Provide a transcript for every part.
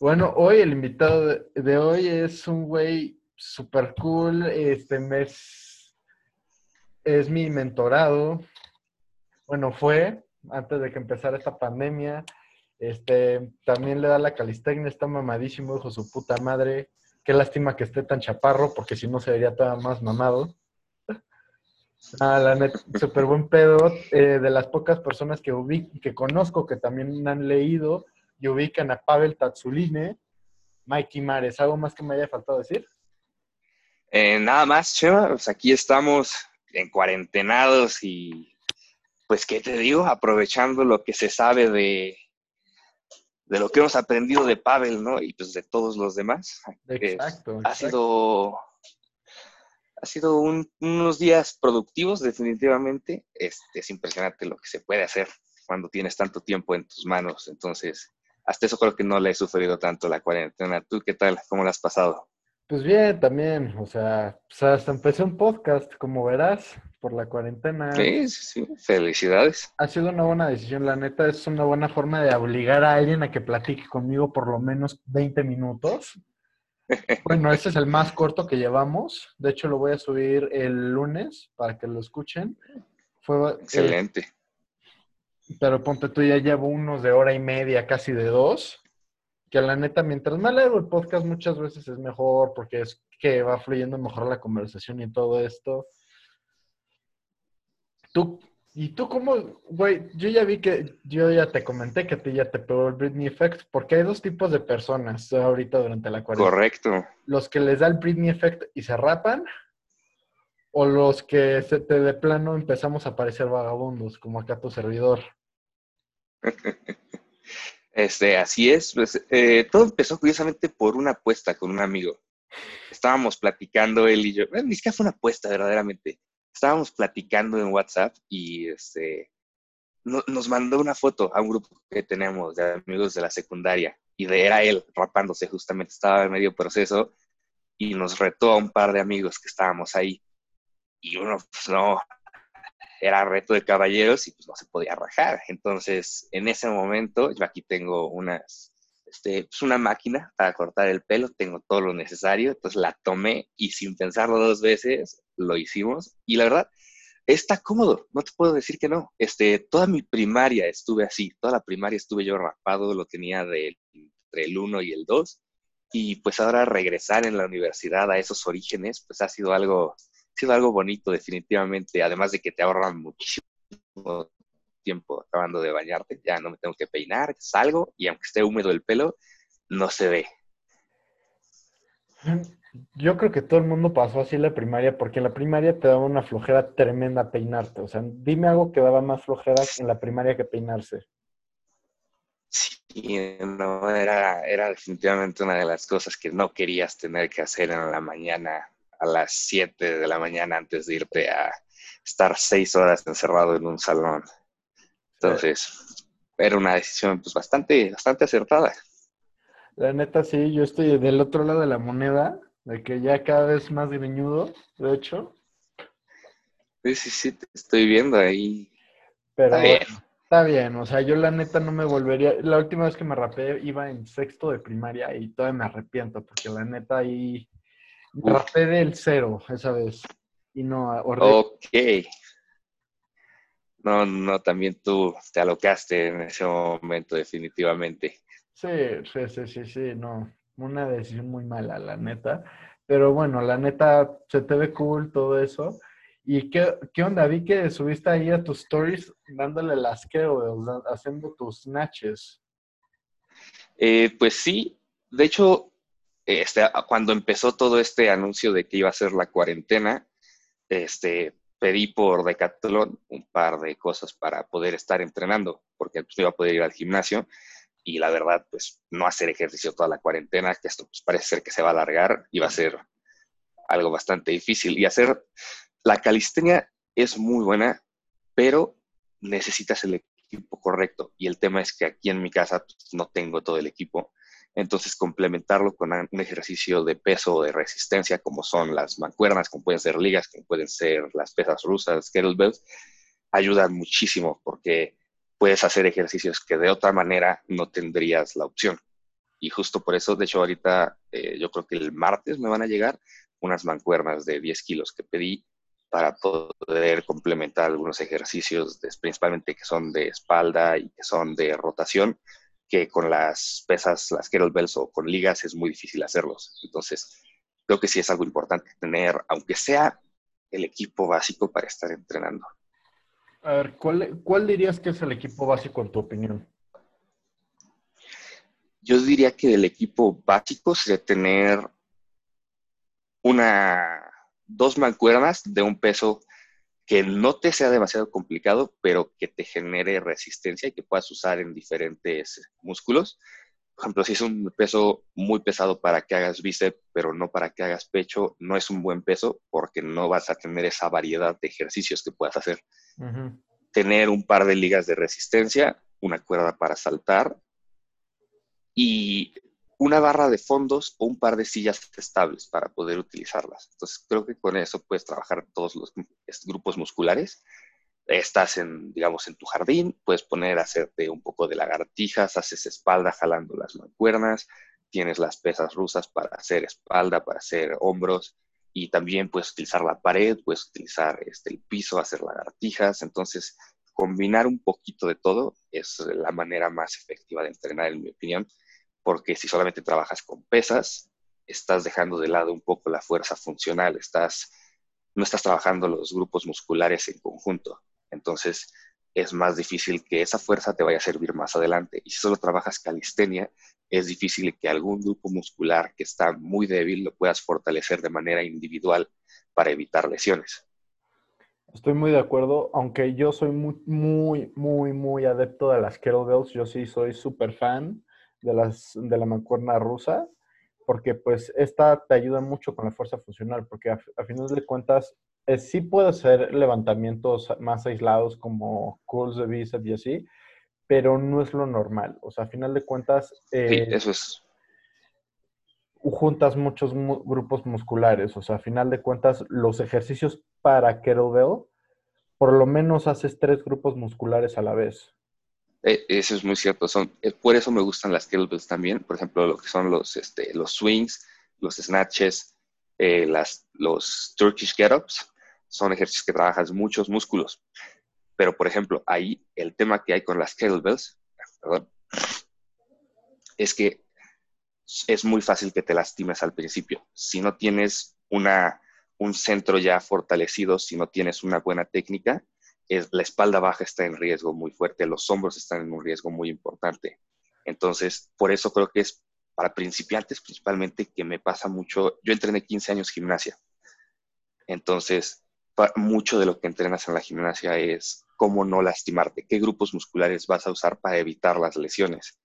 Bueno, hoy el invitado de, hoy es un güey super cool. Este mes es mi mentorado. Bueno, fue antes de que empezara esta pandemia. Este también le da la calistecnia, está mamadísimo, hijo su puta madre. Qué lástima que esté tan chaparro, porque si no se vería todavía más mamado. Ah, la neta, súper buen pedo. eh, de las pocas personas que, ubic- que conozco que también han leído y ubican a Pavel Tatsuline, Mikey Mares. ¿Algo más que me haya faltado decir? Eh, nada más, Chema, pues aquí estamos en cuarentenados y pues, ¿qué te digo? Aprovechando lo que se sabe de, de lo que hemos aprendido de Pavel, ¿no? Y pues de todos los demás. Exacto. ha exacto. sido, ha sido un- unos días productivos, definitivamente. Este, es impresionante lo que se puede hacer cuando tienes tanto tiempo en tus manos. Entonces, hasta eso creo que no le he sufrido tanto la cuarentena. ¿Tú qué tal? ¿Cómo la has pasado? Pues bien, también. O sea, pues hasta empecé un podcast, como verás, por la cuarentena. Sí, sí, sí. Felicidades. Ha sido una buena decisión, la neta, es una buena forma de obligar a alguien a que platique conmigo por lo menos 20 minutos. Bueno, ese es el más corto que llevamos. De hecho, lo voy a subir el lunes para que lo escuchen. Fue, eh, Excelente. Pero ponte tú, ya llevo unos de hora y media, casi de dos. Que la neta, mientras más largo el podcast, muchas veces es mejor porque es que va fluyendo mejor la conversación y todo esto. Tú, ¿y tú cómo, güey? Yo ya vi que, yo ya te comenté que a ti ya te pegó el Britney Effect, porque hay dos tipos de personas ahorita durante la cuarentena. Correcto. Los que les da el Britney Effect y se rapan, o los que se te de plano empezamos a parecer vagabundos, como acá tu servidor. Este, así es. Pues, eh, todo empezó curiosamente por una apuesta con un amigo. Estábamos platicando él y yo. Bueno, ni siquiera fue una apuesta, verdaderamente. Estábamos platicando en WhatsApp y este, no- nos mandó una foto a un grupo que tenemos de amigos de la secundaria. Y de, era él rapándose, justamente. Estaba en medio proceso y nos retó a un par de amigos que estábamos ahí. Y uno, pues no, era reto de caballeros y pues no se podía rajar. Entonces, en ese momento, yo aquí tengo unas, este, pues una máquina para cortar el pelo, tengo todo lo necesario, entonces la tomé y sin pensarlo dos veces, lo hicimos. Y la verdad, está cómodo, no te puedo decir que no. Este, toda mi primaria estuve así, toda la primaria estuve yo rapado, lo tenía de, entre el 1 y el 2. Y pues ahora regresar en la universidad a esos orígenes, pues ha sido algo, sido algo bonito definitivamente, además de que te ahorran muchísimo tiempo acabando de bañarte, ya no me tengo que peinar, salgo y aunque esté húmedo el pelo, no se ve. Yo creo que todo el mundo pasó así en la primaria, porque en la primaria te daba una flojera tremenda peinarte. O sea, dime algo que daba más flojera en la primaria que peinarse. Sí, no, era, era definitivamente una de las cosas que no querías tener que hacer en la mañana, a las 7 de la mañana antes de irte a estar seis horas encerrado en un salón. Entonces, era una decisión pues bastante, bastante acertada. La neta, sí, yo estoy del otro lado de la moneda, de que ya cada vez más greñudo, de hecho. Sí, sí, sí, te estoy viendo ahí. Pero Está bien. está bien, o sea, yo la neta no me volvería. La última vez que me rapé iba en sexto de primaria y todavía me arrepiento, porque la neta ahí me Uf. rapé del cero esa vez. Y no, horrible. Ok. No, no, también tú te alocaste en ese momento, definitivamente. Sí, sí, sí, sí, sí, no. Una decisión muy mala, la neta. Pero bueno, la neta, se te ve cool todo eso. ¿Y qué, qué onda? Vi que subiste ahí a tus stories dándole las haciendo tus snatches. Eh, pues sí, de hecho, este, cuando empezó todo este anuncio de que iba a ser la cuarentena, este, pedí por Decathlon un par de cosas para poder estar entrenando, porque pues, iba a poder ir al gimnasio y la verdad, pues no hacer ejercicio toda la cuarentena, que esto pues, parece ser que se va a alargar y va a ser algo bastante difícil. Y hacer la calistenia es muy buena, pero necesitas el equipo correcto. Y el tema es que aquí en mi casa pues, no tengo todo el equipo. Entonces, complementarlo con un ejercicio de peso o de resistencia, como son las mancuernas, como pueden ser ligas, como pueden ser las pesas rusas, kettlebells, ayudan muchísimo porque puedes hacer ejercicios que de otra manera no tendrías la opción. Y justo por eso, de hecho, ahorita eh, yo creo que el martes me van a llegar unas mancuernas de 10 kilos que pedí para poder complementar algunos ejercicios, principalmente que son de espalda y que son de rotación, que con las pesas, las kettlebells o con ligas es muy difícil hacerlos. Entonces, creo que sí es algo importante tener, aunque sea el equipo básico para estar entrenando. A ver, ¿cuál, ¿cuál dirías que es el equipo básico en tu opinión? Yo diría que el equipo básico sería tener una, dos mancuernas de un peso que no te sea demasiado complicado, pero que te genere resistencia y que puedas usar en diferentes músculos. Por ejemplo, si es un peso muy pesado para que hagas bíceps, pero no para que hagas pecho, no es un buen peso porque no vas a tener esa variedad de ejercicios que puedas hacer. Tener un par de ligas de resistencia, una cuerda para saltar y una barra de fondos o un par de sillas estables para poder utilizarlas. Entonces, creo que con eso puedes trabajar todos los grupos musculares. Estás en, digamos, en tu jardín, puedes poner a hacerte un poco de lagartijas, haces espalda jalando las mancuernas, tienes las pesas rusas para hacer espalda, para hacer hombros, y también puedes utilizar la pared, puedes utilizar este, el piso, hacer lagartijas. Entonces, combinar un poquito de todo es la manera más efectiva de entrenar, en mi opinión porque si solamente trabajas con pesas, estás dejando de lado un poco la fuerza funcional, estás, no estás trabajando los grupos musculares en conjunto. Entonces, es más difícil que esa fuerza te vaya a servir más adelante. Y si solo trabajas calistenia, es difícil que algún grupo muscular que está muy débil lo puedas fortalecer de manera individual para evitar lesiones. Estoy muy de acuerdo, aunque yo soy muy, muy, muy, muy adepto de las kettlebells, yo sí soy súper fan de, las, de la mancuerna rusa, porque pues esta te ayuda mucho con la fuerza funcional, porque a, final de cuentas eh, sí puede hacer levantamientos más aislados como curls de bíceps y así, pero no es lo normal. O sea, a final de cuentas... Eh, eso es. Juntas muchos grupos musculares. O sea, a final de cuentas, los ejercicios para kettlebell, por lo menos haces tres grupos musculares a la vez. Eh, eso es muy cierto. Son, eh, por eso me gustan las kettlebells también. Por ejemplo, lo que son los, este, swings, los snatches, eh, los Turkish get-ups. Son ejercicios que trabajas muchos músculos. Pero, por ejemplo, ahí el tema que hay con las kettlebells es que es muy fácil que te lastimes al principio. Si no tienes una, un centro ya fortalecido, si no tienes una buena técnica, la espalda baja está en riesgo muy fuerte, los hombros están en un riesgo muy importante. Entonces, por eso creo que es para principiantes principalmente que me pasa mucho. Yo entrené 15 años gimnasia. Entonces, mucho de lo que entrenas en la gimnasia es cómo no lastimarte, qué grupos musculares vas a usar para evitar las lesiones.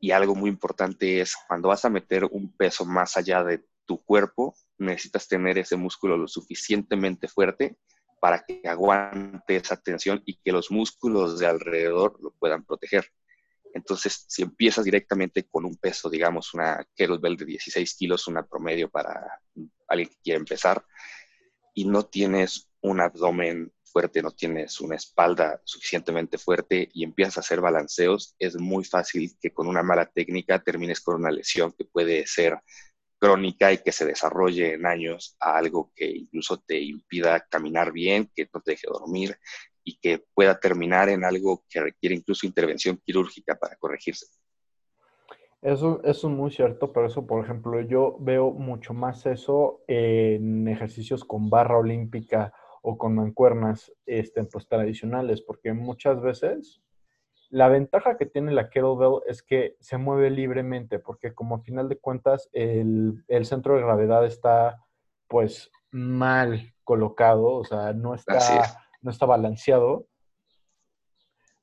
Y algo muy importante es cuando vas a meter un peso más allá de tu cuerpo, necesitas tener ese músculo lo suficientemente fuerte para que aguante esa tensión y que los músculos de alrededor lo puedan proteger. Entonces, si empiezas directamente con un peso, digamos, una kettlebell de 16 kilos, una promedio para alguien que quiere empezar, y no tienes un abdomen fuerte, no tienes una espalda suficientemente fuerte y empiezas a hacer balanceos, es muy fácil que con una mala técnica termines con una lesión que puede ser crónica y que se desarrolle en años a algo que incluso te impida caminar bien, que no te deje dormir y que pueda terminar en algo que requiere incluso intervención quirúrgica para corregirse. Eso, es muy cierto, pero eso, por ejemplo, yo veo mucho más eso en ejercicios con barra olímpica o con mancuernas este, pues, tradicionales, porque muchas veces la ventaja que tiene la kettlebell es que se mueve libremente, porque como a final de cuentas el, centro de gravedad está pues mal colocado, o sea, no está, no está balanceado,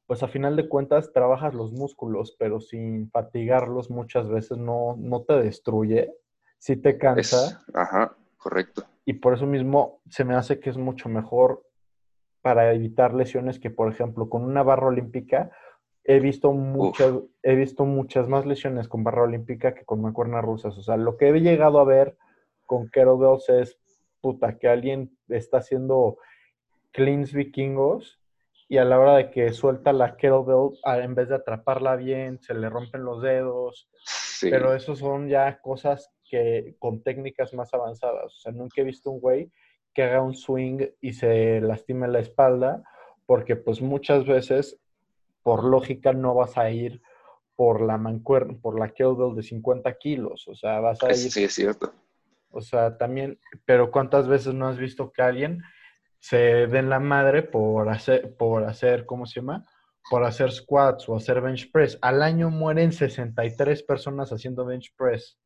pues a final de cuentas trabajas los músculos, pero sin fatigarlos muchas veces no, no te destruye, sí te cansa. ajá, correcto. Y por eso mismo se me hace que es mucho mejor para evitar lesiones que, por ejemplo, con una barra olímpica he visto muchas, he visto muchas más lesiones con barra olímpica que con mancuernas rusas. O sea, lo que he llegado a ver con kettlebells es, puta, que alguien está haciendo cleans vikingos y a la hora de que suelta la kettlebell, en vez de atraparla bien, se le rompen los dedos Pero eso son ya cosas que con técnicas más avanzadas. O sea, nunca he visto un güey que haga un swing y se lastime la espalda, porque pues muchas veces, por lógica, no vas a ir por la mancuerna, por la kettlebell de 50 kilos. O sea, vas a ir... Sí, es cierto. O sea, también, pero ¿cuántas veces no has visto que alguien se den la madre por hacer, por hacer, ¿cómo se llama? Por hacer squats o hacer bench press. Al año mueren 63 personas haciendo bench press.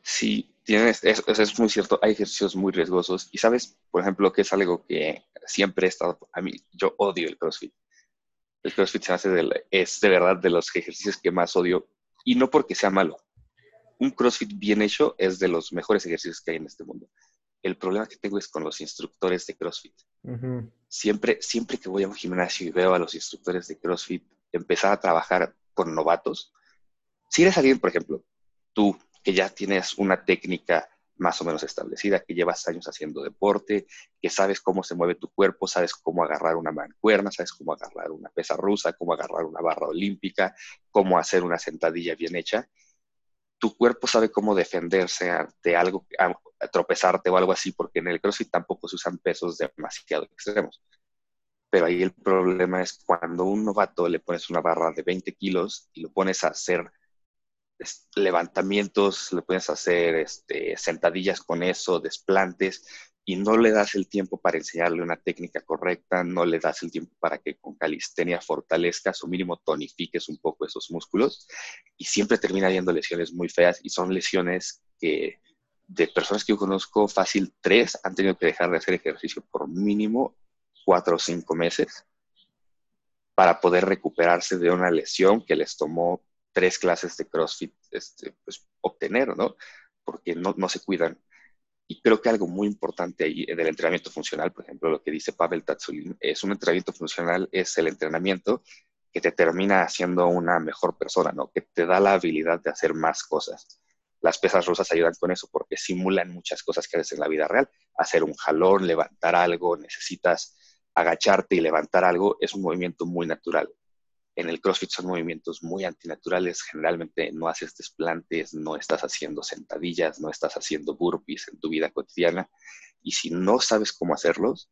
Sí, tienes, eso, es muy cierto. Hay ejercicios muy riesgosos. Y sabes, por ejemplo, que es algo que siempre he estado, a mí, yo odio el CrossFit. El CrossFit se hace de, es de verdad de los ejercicios que más odio. Y no porque sea malo. Un CrossFit bien hecho es de los mejores ejercicios que hay en este mundo el problema que tengo es con los instructores de CrossFit. siempre, siempre que voy a un gimnasio y veo a los instructores de CrossFit empezar a trabajar con novatos, si eres alguien, por ejemplo, tú que ya tienes una técnica más o menos establecida, que llevas años haciendo deporte, que sabes cómo se mueve tu cuerpo, sabes cómo agarrar una mancuerna, sabes cómo agarrar una pesa rusa, cómo agarrar una barra olímpica, cómo hacer una sentadilla bien hecha, tu cuerpo sabe cómo defenderse ante algo, a tropezarte o algo así, porque en el CrossFit tampoco se usan pesos demasiado extremos. Pero ahí el problema es cuando un novato le pones una barra de 20 kilos y lo pones a hacer levantamientos, le a hacer este, sentadillas con eso, desplantes, y no le das el tiempo para enseñarle una técnica correcta, no le das el tiempo para que con calistenia fortalezcas o mínimo tonifiques un poco esos músculos y siempre termina habiendo lesiones muy feas y son lesiones que de personas que yo conozco, fácil tres han tenido que dejar de hacer ejercicio por mínimo cuatro o cinco meses para poder recuperarse de una lesión que les tomó tres clases de CrossFit este, pues, obtener, ¿no? Porque no, no se cuidan. Y creo que algo muy importante ahí del entrenamiento funcional, por ejemplo, lo que dice Pavel Tatsulin, es un entrenamiento funcional, es el entrenamiento que te termina haciendo una mejor persona, ¿no? Que te da la habilidad de hacer más cosas. Las pesas rusas ayudan con eso porque simulan muchas cosas que haces en la vida real. Hacer un jalón, levantar algo, necesitas agacharte y levantar algo, es un movimiento muy natural en el CrossFit son movimientos muy antinaturales. Generalmente no haces desplantes, no estás haciendo sentadillas, no estás haciendo burpees en tu vida cotidiana. Y si no sabes cómo hacerlos,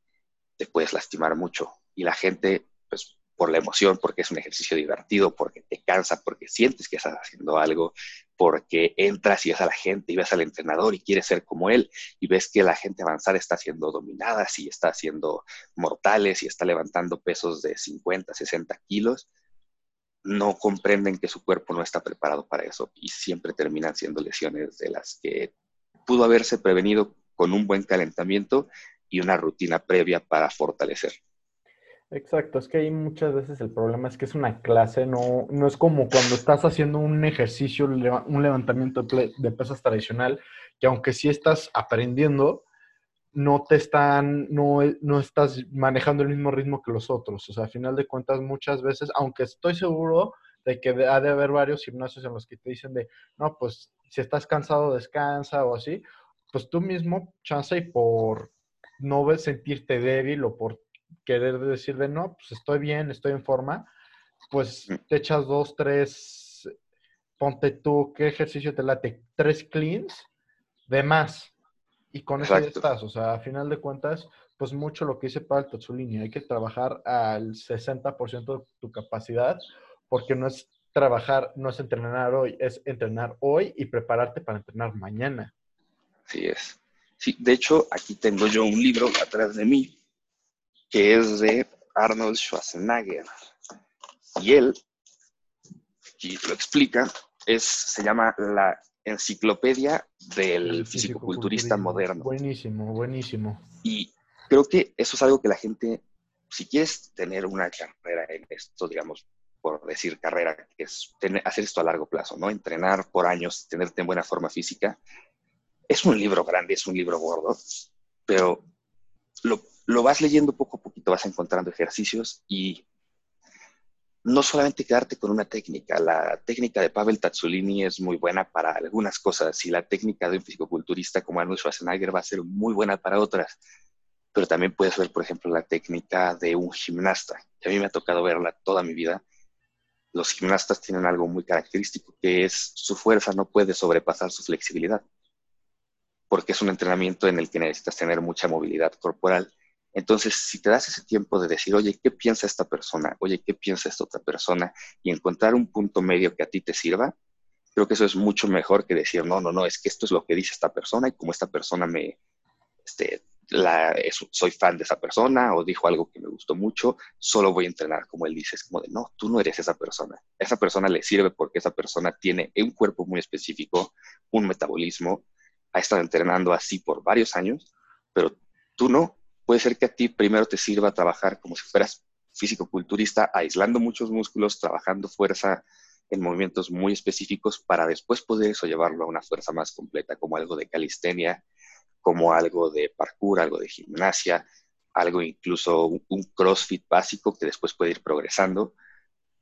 te puedes lastimar mucho. Y la gente, pues por la emoción, porque es un ejercicio divertido, porque te cansa, porque sientes que estás haciendo algo, porque entras y ves a la gente y ves al entrenador y quieres ser como él y ves que la gente avanzar está haciendo dominadas y está haciendo mortales y está levantando pesos de 50, 60 kilos no comprenden que su cuerpo no está preparado para eso y siempre terminan siendo lesiones de las que pudo haberse prevenido con un buen calentamiento y una rutina previa para fortalecer. Exacto, es que ahí muchas veces el problema es que es una clase, no, no es como cuando estás haciendo un ejercicio, un levantamiento de pesas tradicional, que aunque sí estás aprendiendo, no te están, no, no estás manejando el mismo ritmo que los otros. O sea, a final de cuentas, muchas veces, aunque estoy seguro de que ha de haber varios gimnasios en los que te dicen de, no, pues si estás cansado, descansa o así, pues tú mismo, chance y por no sentirte débil o por querer decir de, no, pues estoy bien, estoy en forma, pues mm. te echas dos, tres, ponte tú, ¿qué ejercicio te late? Tres cleans de más y con eso ya estás. O sea, a final de cuentas, pues mucho lo que dice para el hay que trabajar al 60% de tu capacidad, porque no es trabajar, no es entrenar hoy, es entrenar hoy y prepararte para entrenar mañana. Así es. Sí, de hecho, aquí tengo yo un libro atrás de mí que es de Arnold Schwarzenegger. Y él, aquí lo explica, es, se llama La enciclopedia del fisicoculturista moderno. Buenísimo, buenísimo. Y creo que eso es algo que la gente, si quieres tener una carrera en esto, digamos, por decir carrera, que es hacer esto a largo plazo, ¿no? Entrenar por años, tenerte en buena forma física. Es un libro grande, es un libro gordo, pero lo, lo vas leyendo poco a poquito, vas encontrando ejercicios y no solamente quedarte con una técnica. La técnica de Pavel Tatsulini es muy buena para algunas cosas y la técnica de un fisicoculturista como Arnold Schwarzenegger va a ser muy buena para otras. Pero también puedes ver, por ejemplo, la técnica de un gimnasta, que a mí me ha tocado verla toda mi vida. los gimnastas tienen algo muy característico, que es su fuerza no puede sobrepasar su flexibilidad, porque es un entrenamiento en el que necesitas tener mucha movilidad corporal. Entonces, si te das ese tiempo de decir, oye, ¿qué piensa esta persona? Oye, ¿qué piensa esta otra persona? Y encontrar un punto medio que a ti te sirva, creo que eso es mucho mejor que decir, no, no, no, es que esto es lo que dice esta persona y como esta persona me, este, soy fan de esa persona o dijo algo que me gustó mucho, solo voy a entrenar como él dice. Es como de, no, tú no eres esa persona. esa persona le sirve porque esa persona tiene un cuerpo muy específico, un metabolismo, ha estado entrenando así por varios años, pero tú no. Puede ser que a ti primero te sirva trabajar como si fueras físico-culturista, aislando muchos músculos, trabajando fuerza en movimientos muy específicos para después poder eso llevarlo a una fuerza más completa, como algo de calistenia, como algo de parkour, algo de gimnasia, algo incluso un, CrossFit básico que después puede ir progresando.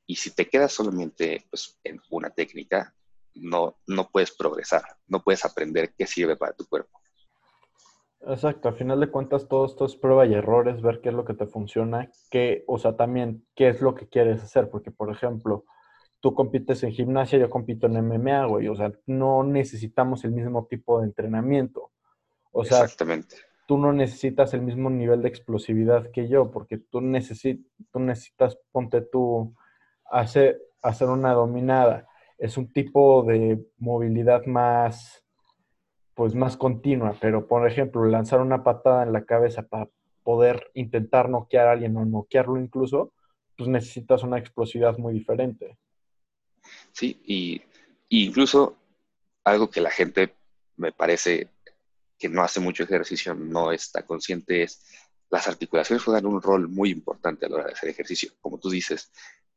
Y si te quedas solamente pues, en una técnica, no, no puedes progresar, no puedes aprender qué sirve para tu cuerpo. Exacto, al final de cuentas todo esto es prueba y errores, ver qué es lo que te funciona, qué, o sea, también qué es lo que quieres hacer, porque por ejemplo, tú compites en gimnasia, yo compito en MMA, güey, o sea, no necesitamos el mismo tipo de entrenamiento. O sea, Exactamente. tú no necesitas el mismo nivel de explosividad que yo, porque tú, tú necesitas, ponte tú, hacer, hacer una dominada. Es un tipo de movilidad más, pues más continua, pero por ejemplo, lanzar una patada en la cabeza para poder intentar noquear a alguien o noquearlo incluso, pues necesitas una explosividad muy diferente. Sí, y, incluso algo que la gente me parece que no hace mucho ejercicio no está consciente es las articulaciones juegan un rol muy importante a la hora de hacer ejercicio. Como tú dices,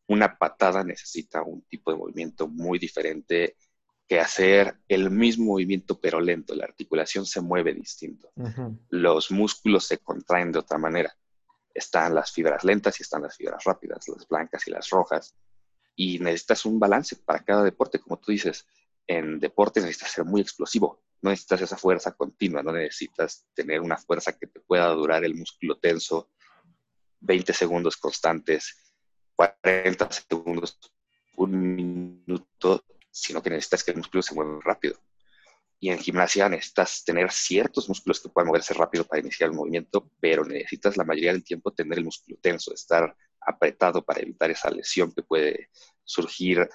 una patada necesita un tipo de movimiento muy diferente que hacer el mismo movimiento pero lento. La articulación se mueve distinto. Los músculos se contraen de otra manera. Están las fibras lentas y están las fibras rápidas, las blancas y las rojas. Y necesitas un balance para cada deporte. Como tú dices, en deporte necesitas ser muy explosivo no necesitas esa fuerza continua, no necesitas tener una fuerza que te pueda durar el músculo tenso 20 segundos constantes, 40 segundos, un minuto, sino que necesitas que el músculo se mueva rápido. Y en gimnasia necesitas tener ciertos músculos que puedan moverse rápido para iniciar el movimiento, pero necesitas la mayoría del tiempo tener el músculo tenso, estar apretado para evitar esa lesión que puede surgir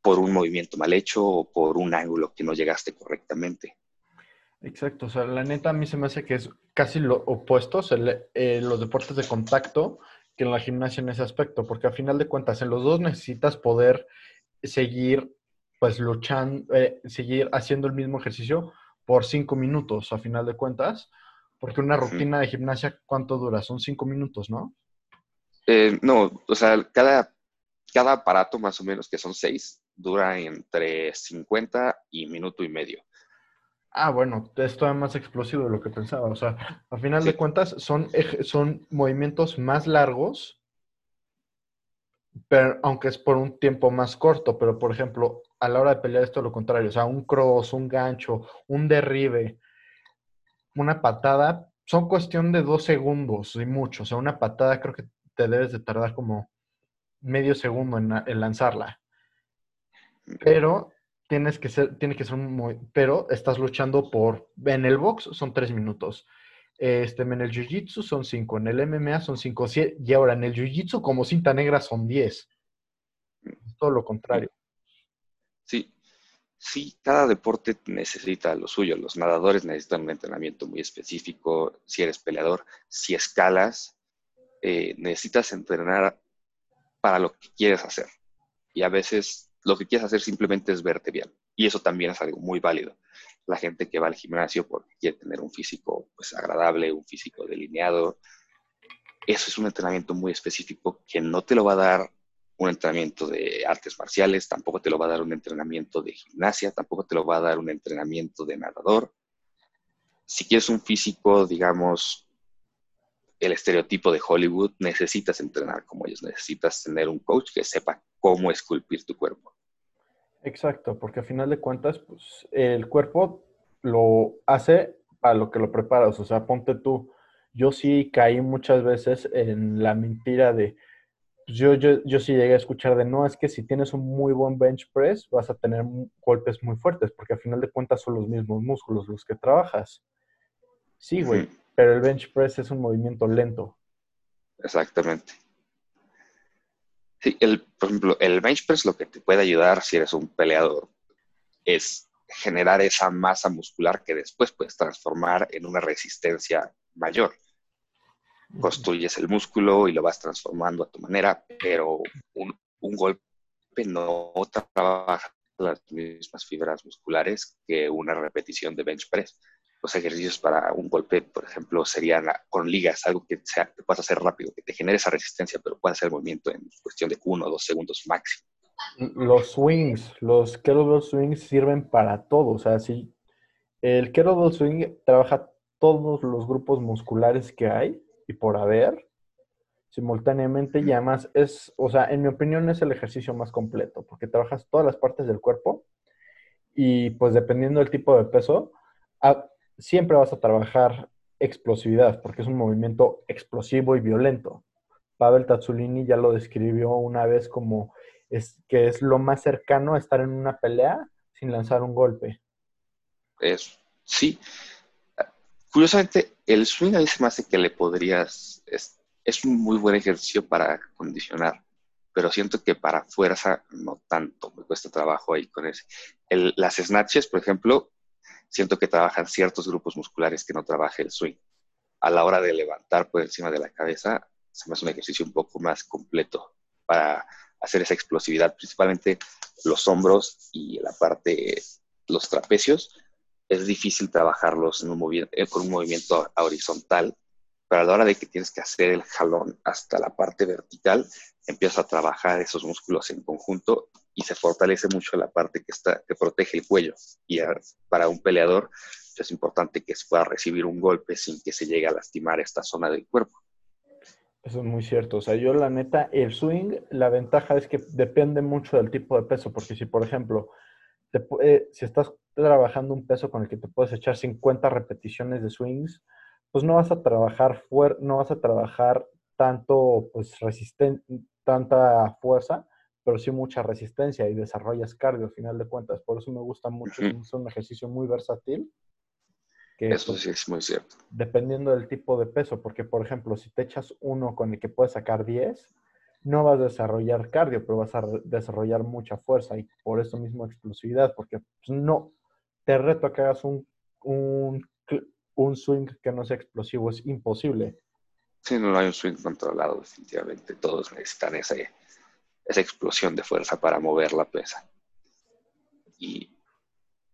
por un movimiento mal hecho o por un ángulo que no llegaste correctamente. Exacto, o sea, la neta a mí se me hace que es casi lo opuesto, eh, los deportes de contacto que en la gimnasia en ese aspecto, porque al final de cuentas en los dos necesitas poder seguir pues luchando, eh, seguir haciendo el mismo ejercicio por cinco minutos a final de cuentas, porque una rutina de gimnasia, ¿cuánto dura? Son cinco minutos, ¿no? Eh, no, o sea, cada, cada aparato más o menos, que son seis, dura entre 50 y minuto y medio. Ah, bueno, es todavía más explosivo de lo que pensaba. O sea, a final de cuentas son, son movimientos más largos, pero, aunque es por un tiempo más corto. Pero, por ejemplo, a la hora de pelear esto es lo contrario. O sea, un cross, un gancho, un derribe, una patada, son cuestión de dos segundos y mucho. O sea, una patada creo que te debes de tardar como medio segundo en lanzarla. Pero tienes que ser, tiene que ser muy, pero estás luchando por, en el box son tres minutos, este, en el jiu-jitsu son cinco, en el MMA son cinco, y ahora en el jiu-jitsu como cinta negra son diez. Todo lo contrario. Sí, sí, cada deporte necesita lo suyo. Los nadadores necesitan un entrenamiento muy específico. Si eres peleador, si escalas, eh, necesitas entrenar para lo que quieres hacer. Y a veces lo que quieres hacer simplemente es verte bien. Y eso también es algo muy válido. La gente que va al gimnasio porque quiere tener un físico pues, agradable, un físico delineado, eso es un entrenamiento muy específico que no te lo va a dar un entrenamiento de artes marciales, tampoco te lo va a dar un entrenamiento de gimnasia, tampoco te lo va a dar un entrenamiento de nadador. Si quieres un físico, digamos, el estereotipo de Hollywood, necesitas entrenar como ellos, necesitas tener un coach que sepa cómo esculpir tu cuerpo. Exacto, porque a final de cuentas, pues el cuerpo lo hace a lo que lo preparas. O sea, ponte tú, yo sí caí muchas veces en la mentira de, pues, yo, yo, yo sí llegué a escuchar de no, es que si tienes un muy buen bench press vas a tener golpes muy fuertes, porque al final de cuentas son los mismos músculos los que trabajas. Sí, güey, pero el bench press es un movimiento lento. Exactamente. Sí, el, por ejemplo, el bench press lo que te puede ayudar si eres un peleador es generar esa masa muscular que después puedes transformar en una resistencia mayor. Construyes el músculo y lo vas transformando a tu manera, pero un, golpe no trabaja las mismas fibras musculares que una repetición de bench press. Los ejercicios para un golpe, por ejemplo, serían con ligas, algo que, sea, que puedas hacer rápido, que te genere esa resistencia, pero puedas hacer el movimiento en cuestión de uno o dos segundos máximo. Los swings, los kettlebell swings sirven para todo. O sea, si el kettlebell swing trabaja todos los grupos musculares que hay y por haber simultáneamente y además es, o sea, en mi opinión es el ejercicio más completo porque trabajas todas las partes del cuerpo y pues dependiendo del tipo de peso, siempre vas a trabajar explosividad porque es un movimiento explosivo y violento. Pavel Tazzolini ya lo describió una vez como es que es lo más cercano a estar en una pelea sin lanzar un golpe. Es, sí. Curiosamente, el swing a mí se me hace que le podrías, es, un muy buen ejercicio para condicionar, pero siento que para fuerza no tanto, me cuesta trabajo ahí con ese. las snatches, por ejemplo, siento que trabajan ciertos grupos musculares que no trabaja el swing. A la hora de levantar por encima de la cabeza, se me hace un ejercicio un poco más completo para hacer esa explosividad, principalmente los hombros y la parte, los trapecios, es difícil trabajarlos eh, con un movimiento horizontal, pero a la hora de que tienes que hacer el jalón hasta la parte vertical, empiezas a trabajar esos músculos en conjunto y se fortalece mucho la parte que, está, que protege el cuello. Y para un peleador es importante que se pueda recibir un golpe sin que se llegue a lastimar esta zona del cuerpo. Eso es muy cierto. O sea, yo la neta, el swing, la ventaja es que depende mucho del tipo de peso, porque si, por ejemplo, si estás trabajando un peso con el que te puedes echar 50 repeticiones de swings, pues no vas a trabajar fuer no vas a trabajar tanto, pues, tanta fuerza, pero sí mucha resistencia y desarrollas cardio al final de cuentas. Por eso me gusta mucho, es un ejercicio muy versátil eso pues, sí es muy cierto. Dependiendo del tipo de peso, porque por ejemplo, si te echas uno con el que puedes sacar 10, no vas a desarrollar cardio, pero vas a desarrollar mucha fuerza y por eso mismo explosividad, porque pues, no, te reto a que hagas un, un, un swing que no sea explosivo, es imposible. Sí, no hay un swing controlado, definitivamente. Todos necesitan ese, esa explosión de fuerza para mover la pesa. Y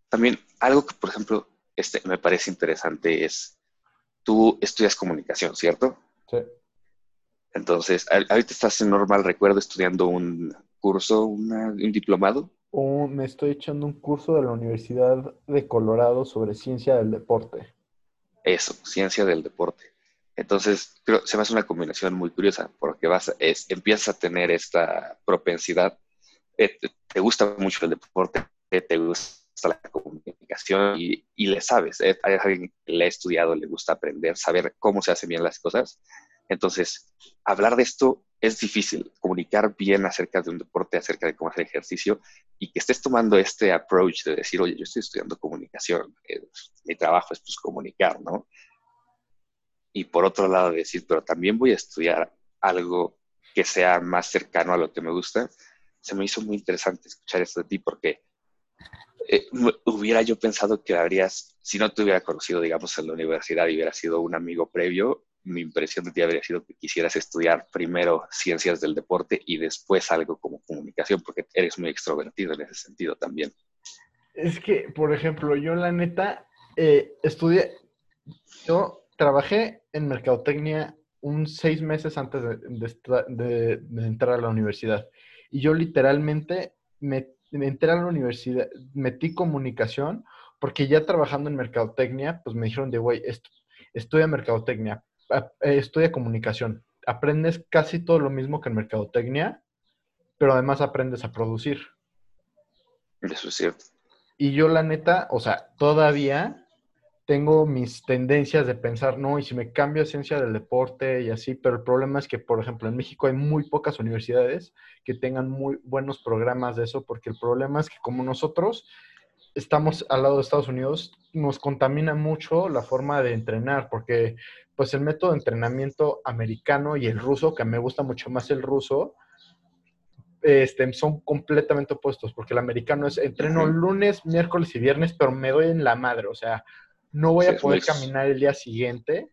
también algo que, por ejemplo, este, me parece interesante es, tú estudias comunicación, ¿cierto? Sí. Entonces, ahorita estás en normal, recuerdo, estudiando un curso, un diplomado. me estoy echando un curso de la Universidad de Colorado sobre ciencia del deporte. Eso, ciencia del deporte. Entonces, creo se me hace una combinación muy curiosa porque vas, es, empiezas a tener esta propensidad, eh, te gusta mucho el deporte, te gusta la comunicación y, le sabes, ¿eh? hay alguien que le ha estudiado, le gusta aprender, saber cómo se hacen bien las cosas. Entonces, hablar de esto es difícil, comunicar bien acerca de un deporte, acerca de cómo hacer ejercicio y que estés tomando este approach de decir, oye, yo estoy estudiando comunicación, eh, mi trabajo es pues comunicar, ¿no? Y por otro lado decir, pero también voy a estudiar algo que sea más cercano a lo que me gusta, se me hizo muy interesante escuchar esto de ti porque eh, hubiera yo pensado que habrías, si no te hubiera conocido, digamos, en la universidad y hubiera sido un amigo previo, mi impresión de ti habría sido que quisieras estudiar primero ciencias del deporte y después algo como comunicación, porque eres muy extrovertido en ese sentido también. Es que, por ejemplo, yo la neta eh, estudié, yo trabajé en mercadotecnia un seis meses antes de, de entrar a la universidad. Y yo literalmente me me entré a la universidad, metí comunicación, porque ya trabajando en mercadotecnia, pues me dijeron de, güey, estudia mercadotecnia, eh, estudia comunicación, aprendes casi todo lo mismo que en mercadotecnia, pero además aprendes a producir. Eso es cierto. Y yo la neta, o sea, todavía tengo mis tendencias de pensar, no, y si me cambio esencia del deporte y así, pero el problema es que, por ejemplo, en México hay muy pocas universidades que tengan muy buenos programas de eso, porque el problema es que como nosotros estamos al lado de Estados Unidos, nos contamina mucho la forma de entrenar, porque pues el método de entrenamiento americano y el ruso, que me gusta mucho más el ruso, este, son completamente opuestos, porque el americano es entreno lunes, miércoles y viernes, pero me doy en la madre, o sea, no voy a poder caminar el día siguiente.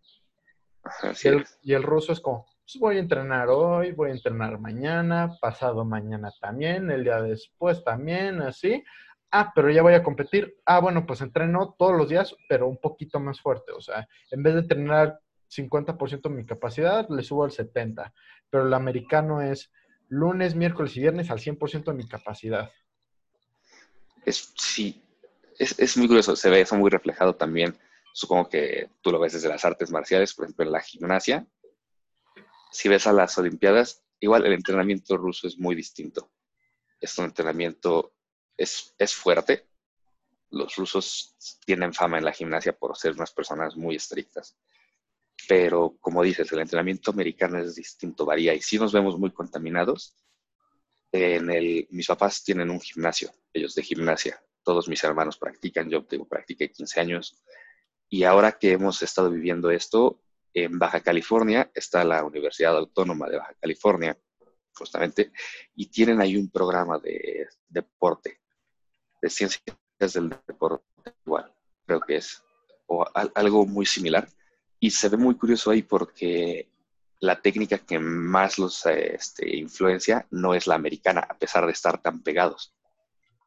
y, el, y, el, ruso es como, pues voy a entrenar hoy, voy a entrenar mañana, pasado mañana también, el día después también, así. Ah, pero ya voy a competir. Ah, bueno, pues entreno todos los días, pero un poquito más fuerte. O sea, en vez de entrenar 50% de mi capacidad, le subo al 70%. Pero el americano es lunes, miércoles y viernes al 100% de mi capacidad. Es, sí, es, es, muy curioso, se ve eso muy reflejado también. Supongo que tú lo ves desde las artes marciales, por ejemplo, en la gimnasia. Si ves a las Olimpiadas, igual el entrenamiento ruso es muy distinto. Es un entrenamiento, es, es fuerte. Los rusos tienen fama en la gimnasia por ser unas personas muy estrictas. Pero como dices, el entrenamiento americano es distinto, varía. Y si nos vemos muy contaminados. En el, mis papás tienen un gimnasio, ellos de gimnasia todos mis hermanos practican, yo tengo, practiqué 15 años. Y ahora que hemos estado viviendo esto, en Baja California está la Universidad Autónoma de Baja California, justamente, y tienen ahí un programa de deporte, de ciencias del deporte, igual, creo que es, o algo muy similar. Y se ve muy curioso ahí porque la técnica que más los este, influencia no es la americana, a pesar de estar tan pegados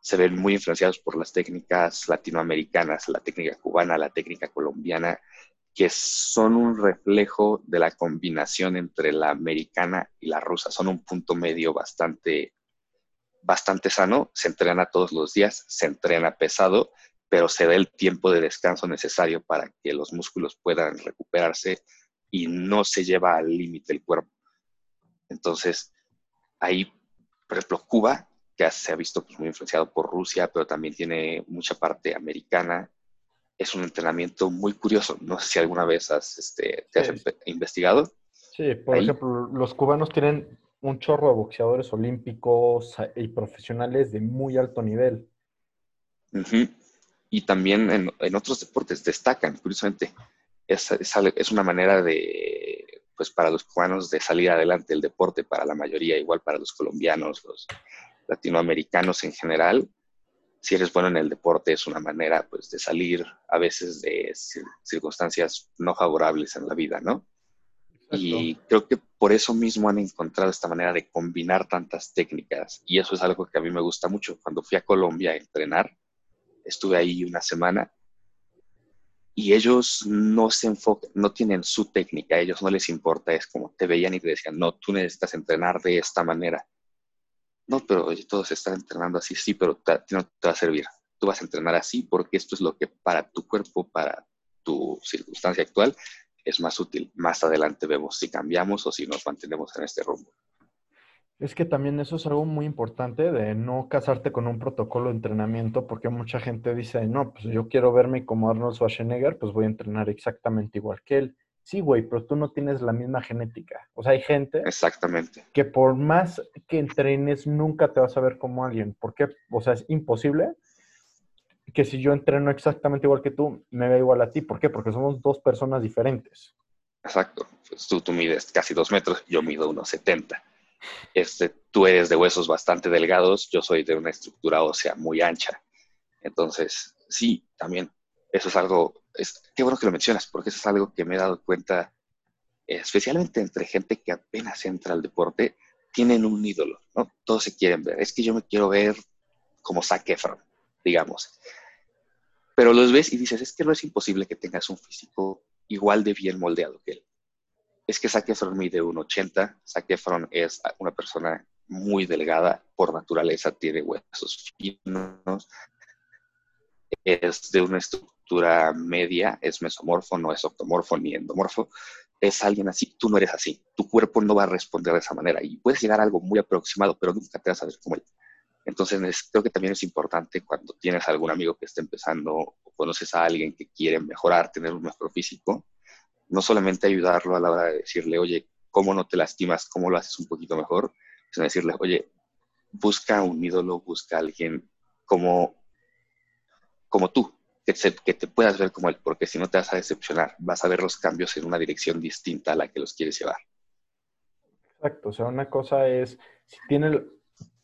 se ven muy influenciados por las técnicas latinoamericanas, la técnica cubana, la técnica colombiana, que son un reflejo de la combinación entre la americana y la rusa. Son un punto medio bastante, bastante sano. Se entrena todos los días, se entrena pesado, pero se da el tiempo de descanso necesario para que los músculos puedan recuperarse y no se lleva al límite el cuerpo. Entonces, ahí, por ejemplo, Cuba se ha visto pues, muy influenciado por Rusia, pero también tiene mucha parte americana. Es un entrenamiento muy curioso. No sé si alguna vez has, este, te has investigado. Sí, por ejemplo, los cubanos tienen un chorro de boxeadores olímpicos y profesionales de muy alto nivel. Y también en, en, otros deportes destacan, curiosamente. Es, es, es, una manera de, pues para los cubanos de salir adelante el deporte, para la mayoría, igual para los colombianos, los latinoamericanos en general, si eres bueno en el deporte es una manera pues de salir a veces de circunstancias no favorables en la vida, ¿no? Y creo que por eso mismo han encontrado esta manera de combinar tantas técnicas y eso es algo que a mí me gusta mucho. Cuando fui a Colombia a entrenar, estuve ahí una semana y ellos no se enfocan, no tienen su técnica, a ellos no les importa, es como te veían y te decían, no, tú necesitas entrenar de esta manera no, pero todos están entrenando así, sí, pero no te va a servir. Tú vas a entrenar así porque esto es lo que para tu cuerpo, para tu circunstancia actual, es más útil. Más adelante vemos si cambiamos o si nos mantenemos en este rumbo. Es que también eso es algo muy importante de no casarte con un protocolo de entrenamiento, porque mucha gente dice, no, pues yo quiero verme como Arnold Schwarzenegger, pues voy a entrenar exactamente igual que él. Sí, güey, pero tú no tienes la misma genética. O sea, hay gente Exactamente. que por más que entrenes, nunca te vas a ver como alguien. ¿Por qué? O sea, es imposible que si yo entreno exactamente igual que tú, me vea igual a ti. ¿Por qué? Porque somos dos personas diferentes. Exacto. Pues tú, tú mides casi dos metros, yo mido unos 70. Este, tú eres de huesos bastante delgados, yo soy de una estructura ósea muy ancha. Entonces, sí, también eso es algo es, qué bueno que lo mencionas, porque eso es algo que me he dado cuenta, especialmente entre gente que apenas entra al deporte, tienen un ídolo, ¿no? Todos se quieren ver. Es que yo me quiero ver como Zac Efron, digamos. Pero los ves y dices, es que no es imposible que tengas un físico igual de bien moldeado que él. Es que Zac Efron mide 1,80. Zac Efron es una persona muy delgada, por naturaleza tiene huesos finos, es de una estructura media, es mesomorfo, no es octomorfo ni endomorfo, es alguien así, tú no eres así, tu cuerpo no va a responder de esa manera y puedes llegar a algo muy aproximado, pero nunca te vas a ver como él. Entonces creo que también es importante cuando tienes algún amigo que esté empezando o conoces a alguien que quiere mejorar, tener un mejor físico, no solamente ayudarlo a la hora de decirle, oye, ¿cómo no te lastimas? ¿Cómo lo haces un poquito mejor? Sino decirle, oye, busca un ídolo, busca alguien como, como tú, que, que te puedas ver como él, porque si no te vas a decepcionar, vas a ver los cambios en una dirección distinta a la que los quieres llevar. Exacto, o sea, una cosa es, si tienes,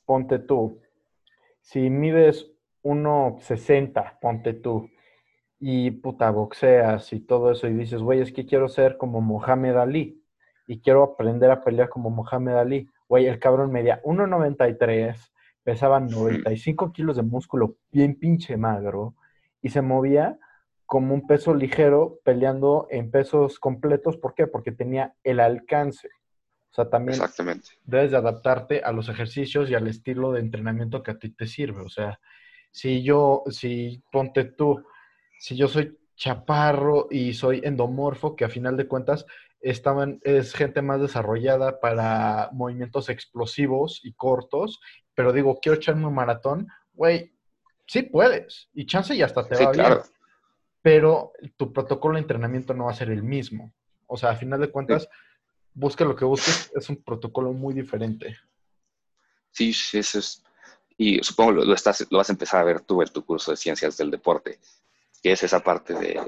ponte tú, si mides 1,60, ponte tú, y puta, boxeas y todo eso, y dices, güey, es que quiero ser como Mohamed Ali, y quiero aprender a pelear como Mohamed Ali. Güey, el cabrón medía 1,93, pesaba 95 kilos de músculo, bien pinche magro, y se movía como un peso ligero peleando en pesos completos. ¿Por qué? Porque tenía el alcance. O sea, también debes de adaptarte a los ejercicios y al estilo de entrenamiento que a ti te sirve. O sea, si yo, si ponte tú, si yo soy chaparro y soy endomorfo, que a final de cuentas estaban, es gente más desarrollada para movimientos explosivos y cortos, pero digo, quiero echarme un maratón, güey, sí puedes, y chance y hasta te va bien, pero tu protocolo de entrenamiento no va a ser el mismo. O sea, a final de cuentas, busque lo que busques, es un protocolo muy diferente. Sí, sí, eso es. Y supongo lo, lo, estás, lo vas a empezar a ver tú en tu curso de ciencias del deporte, que es esa parte de...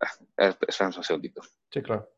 Ah, espera un segundito. Sí, claro.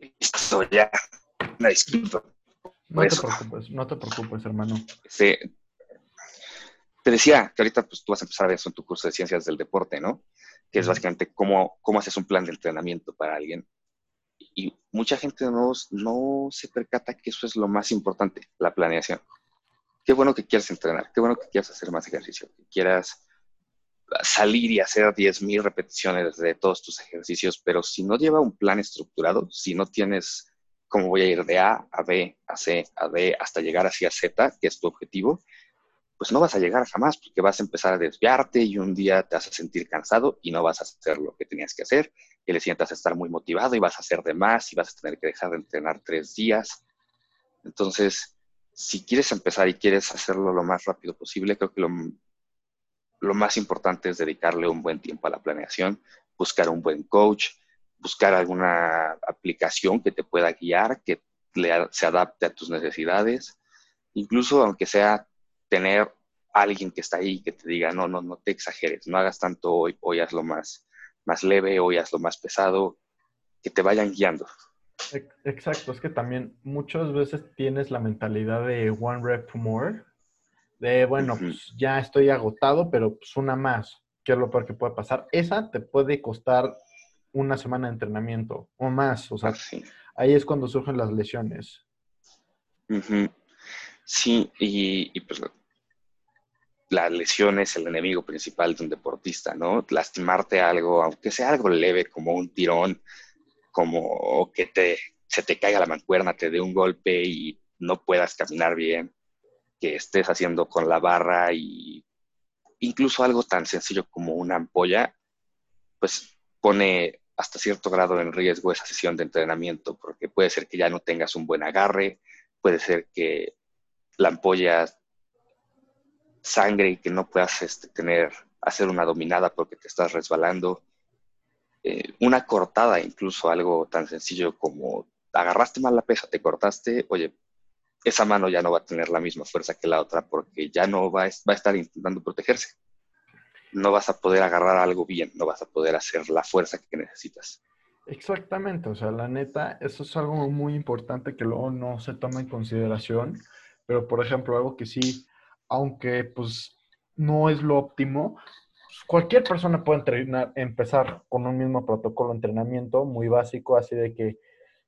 Listo, ya. Una disculpa. No te preocupes, no te preocupes, hermano. Sí. Te decía que ahorita pues, tú vas a empezar a ver eso en tu curso de ciencias del deporte, ¿no? Que es básicamente cómo, cómo haces un plan de entrenamiento para alguien. Y mucha gente no, no se percata que eso es lo más importante, la planeación. Qué bueno que quieras entrenar, qué bueno que quieras hacer más ejercicio, que quieras salir y hacer 10.000 repeticiones de todos tus ejercicios, pero si no lleva un plan estructurado, si no tienes cómo voy a ir de A a B, a C, a D, hasta llegar hacia Z, que es tu objetivo, pues no vas a llegar jamás porque vas a empezar a desviarte y un día te vas a sentir cansado y no vas a hacer lo que tenías que hacer, y le sientas estar muy motivado y vas a hacer de más y vas a tener que dejar de entrenar tres días. Entonces, si quieres empezar y quieres hacerlo lo más rápido posible, creo que lo lo más importante es dedicarle un buen tiempo a la planeación, buscar un buen coach, buscar alguna aplicación que te pueda guiar, que se adapte a tus necesidades, incluso aunque sea tener alguien que está ahí que te diga, no, no, no te exageres, no hagas tanto hoy, hoy hazlo más, más leve, hoy hazlo más pesado, que te vayan guiando. Exacto, es que también muchas veces tienes la mentalidad de one rep more, de, bueno, pues ya estoy agotado, pero pues una más, ¿qué es lo peor que puede pasar? Esa te puede costar una semana de entrenamiento o más, o sea, ahí es cuando surgen las lesiones. Sí, y, y, pues la lesión es el enemigo principal de un deportista, ¿no? Lastimarte algo, aunque sea algo leve, como un tirón, como que te, se te caiga la mancuerna, te dé un golpe y no puedas caminar bien que estés haciendo con la barra y incluso algo tan sencillo como una ampolla, pues pone hasta cierto grado en riesgo esa sesión de entrenamiento, porque puede ser que ya no tengas un buen agarre, puede ser que la ampolla sangre y que no puedas este, tener, hacer una dominada porque te estás resbalando. Eh, una cortada, incluso algo tan sencillo como agarraste mal la pesa, te cortaste, oye, esa mano ya no va a tener la misma fuerza que la otra porque ya no va a, va a estar intentando protegerse. No vas a poder agarrar algo bien, no vas a poder hacer la fuerza que necesitas. Exactamente, o sea, la neta, eso es algo muy importante que luego no se toma en consideración, pero por ejemplo, algo que sí, aunque pues no es lo óptimo, pues, cualquier persona puede entrenar, empezar con un mismo protocolo de entrenamiento muy básico, así de que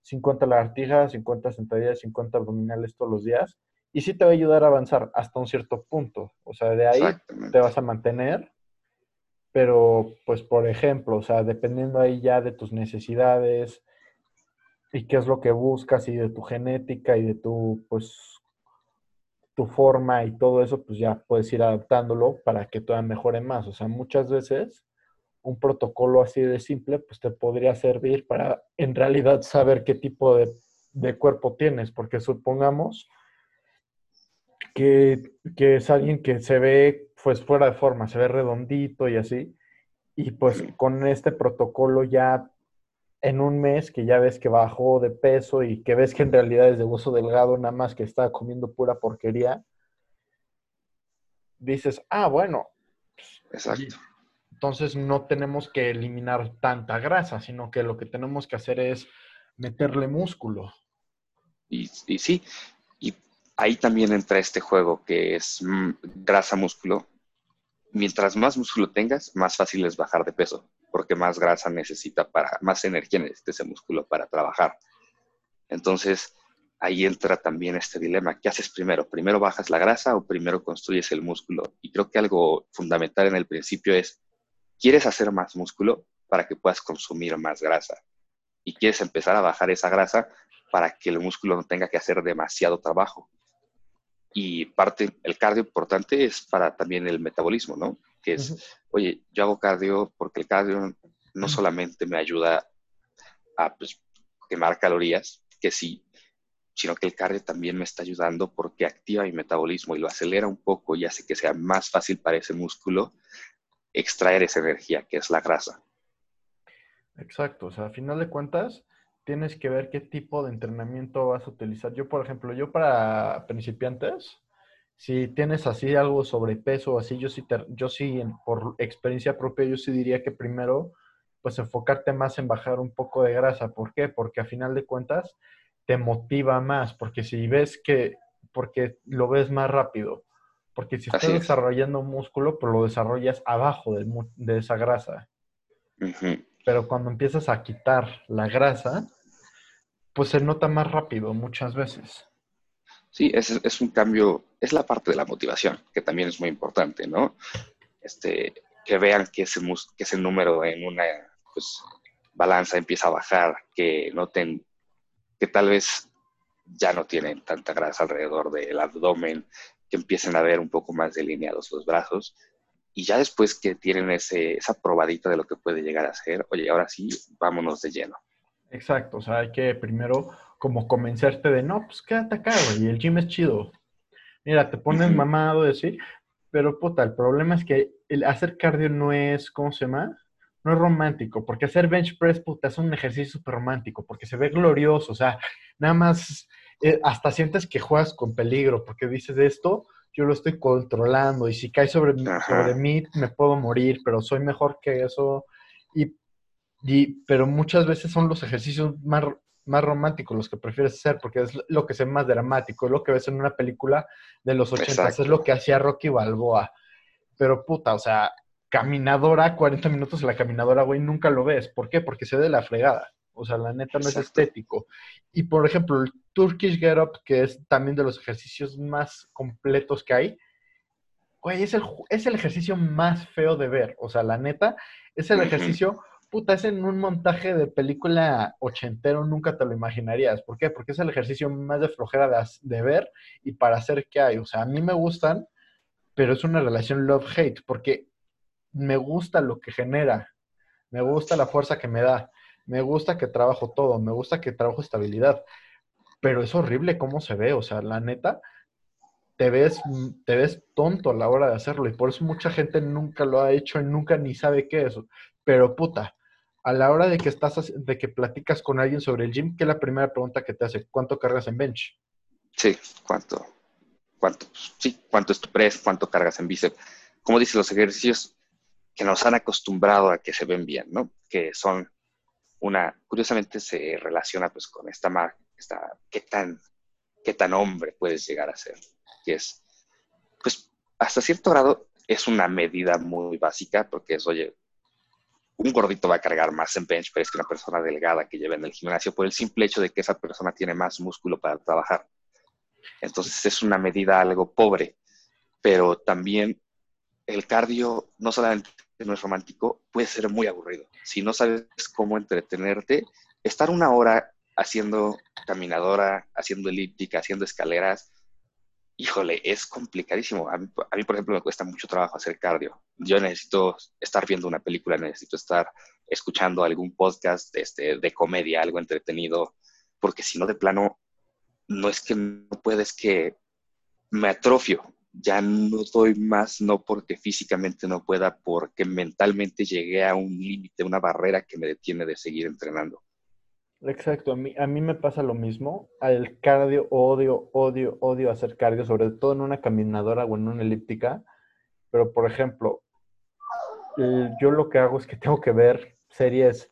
50 lagartijas, 50 sentadillas, 50 abdominales todos los días, y sí te va a ayudar a avanzar hasta un cierto punto, o sea, de ahí te vas a mantener pero, pues, por ejemplo, o sea, dependiendo ahí ya de tus necesidades y qué es lo que buscas y de tu genética y de tu, pues, tu forma y todo eso, pues ya puedes ir adaptándolo para que todavía mejore más. O sea, muchas veces un protocolo así de simple, pues te podría servir para en realidad saber qué tipo de, de cuerpo tienes, porque supongamos que, que, es alguien que se ve pues fuera de forma, se ve redondito y así. Y pues con este protocolo ya en un mes que ya ves que bajó de peso y que ves que en realidad es de hueso delgado, nada más que está comiendo pura porquería, dices, ah, bueno. Exacto. Entonces no tenemos que eliminar tanta grasa, sino que lo que tenemos que hacer es meterle músculo. Y, y sí, ahí también entra este juego que es mm, grasa-músculo. Mientras más músculo tengas, más fácil es bajar de peso, porque más grasa necesita para, más energía necesita ese músculo para trabajar. Entonces, ahí entra también este dilema. ¿Qué haces primero? ¿Primero bajas la grasa o primero construyes el músculo? Y creo que algo fundamental en el principio es, ¿quieres hacer más músculo para que puedas consumir más grasa? Y quieres empezar a bajar esa grasa para que el músculo no tenga que hacer demasiado trabajo. Y parte, el cardio importante es para también el metabolismo, ¿no? Que es, oye, yo hago cardio porque el cardio no solamente me ayuda a pues, quemar calorías, que sí, sino que el cardio también me está ayudando porque activa mi metabolismo y lo acelera un poco y hace que sea más fácil para ese músculo extraer esa energía, que es la grasa. Exacto, o sea, a final de cuentas, tienes que ver qué tipo de entrenamiento vas a utilizar. Yo, por ejemplo, yo para principiantes, si tienes así algo sobre peso, así, yo sí, yo sí, por experiencia propia, yo sí diría que primero, pues enfocarte más en bajar un poco de grasa. ¿Por qué? Porque a final de cuentas te motiva más, porque si ves que, porque lo ves más rápido. Porque si estás desarrollando músculo, pues lo desarrollas abajo de, esa grasa. Pero cuando empiezas a quitar la grasa, pues se nota más rápido muchas veces. Sí, es, es, un cambio, es la parte de la motivación, que también es muy importante, ¿no? Este, que vean que ese, que ese número en una pues, balanza empieza a bajar, que noten que tal vez ya no tienen tanta grasa alrededor del abdomen, que empiecen a ver un poco más delineados los brazos y ya después que tienen ese, esa probadita de lo que puede llegar a ser, oye, ahora sí, vámonos de lleno. Exacto, o sea, hay que primero como convencerte de, no, pues quédate acá, güey, el gym es chido. Mira, te pones mamado, decir, pero puta, el problema es que el hacer cardio no es, ¿cómo se llama? No es romántico, porque hacer bench press, puta, es un ejercicio súper romántico, porque se ve glorioso, o sea, nada más, eh, hasta sientes que juegas con peligro, porque dices esto, yo lo estoy controlando y si cae sobre, sobre mí me puedo morir, pero soy mejor que eso. Y, y, pero muchas veces son los ejercicios más, más románticos los que prefieres hacer porque es lo que es más dramático, es lo que ves en una película de los 80, es lo que hacía Rocky Balboa. Pero puta, o sea, caminadora, 40 minutos en la caminadora, güey, nunca lo ves. ¿Por qué? Porque se ve de la fregada. O sea, la neta no es estético. Y por ejemplo, el Turkish Get Up, que es también de los ejercicios más completos que hay, güey, es el, es el ejercicio más feo de ver. O sea, la neta, es el ejercicio, puta, es en un montaje de película ochentero, nunca te lo imaginarías. ¿Por qué? Porque es el ejercicio más de flojera de, de ver y para hacer que hay. O sea, a mí me gustan, pero es una relación love-hate, porque me gusta lo que genera, me gusta la fuerza que me da, me gusta que trabajo todo, me gusta que trabajo estabilidad, pero es horrible cómo se ve, o sea, la neta, te ves, te ves tonto a la hora de hacerlo y por eso mucha gente nunca lo ha hecho y nunca ni sabe qué es. Pero puta, a la hora de que estás, de que platicas con alguien sobre el gym, ¿qué es la primera pregunta que te hace? ¿Cuánto cargas en bench? Sí, cuánto, cuánto, sí, cuánto es tu press, cuánto cargas en bíceps. Como dice, los ejercicios que nos han acostumbrado a que se ven bien, ¿no? Que son una, curiosamente se relaciona pues con esta marca, esta, qué tan, qué tan hombre puedes llegar a ser, que es, pues hasta cierto grado es una medida muy básica porque es, oye, un gordito va a cargar más en bench press que una persona delgada que lleva en el gimnasio por el simple hecho de que esa persona tiene más músculo para trabajar. Entonces es una medida algo pobre, pero también el cardio no solamente no es romántico, puede ser muy aburrido. Si no sabes cómo entretenerte, estar una hora haciendo caminadora, haciendo elíptica, haciendo escaleras, híjole, es complicadísimo. A mí, por ejemplo, me cuesta mucho trabajo hacer cardio. Yo necesito estar viendo una película, necesito estar escuchando algún podcast este, de comedia, algo entretenido, porque si no, de plano, no es que no puedes que me atrofio ya no doy más, no porque físicamente no pueda, porque mentalmente llegué a un límite, una barrera que me detiene de seguir entrenando. Exacto, a mí, a mí me pasa lo mismo. Al cardio, odio, odio, odio hacer cardio, sobre todo en una caminadora o en una elíptica. Pero, por ejemplo, yo lo que hago es que tengo que ver series,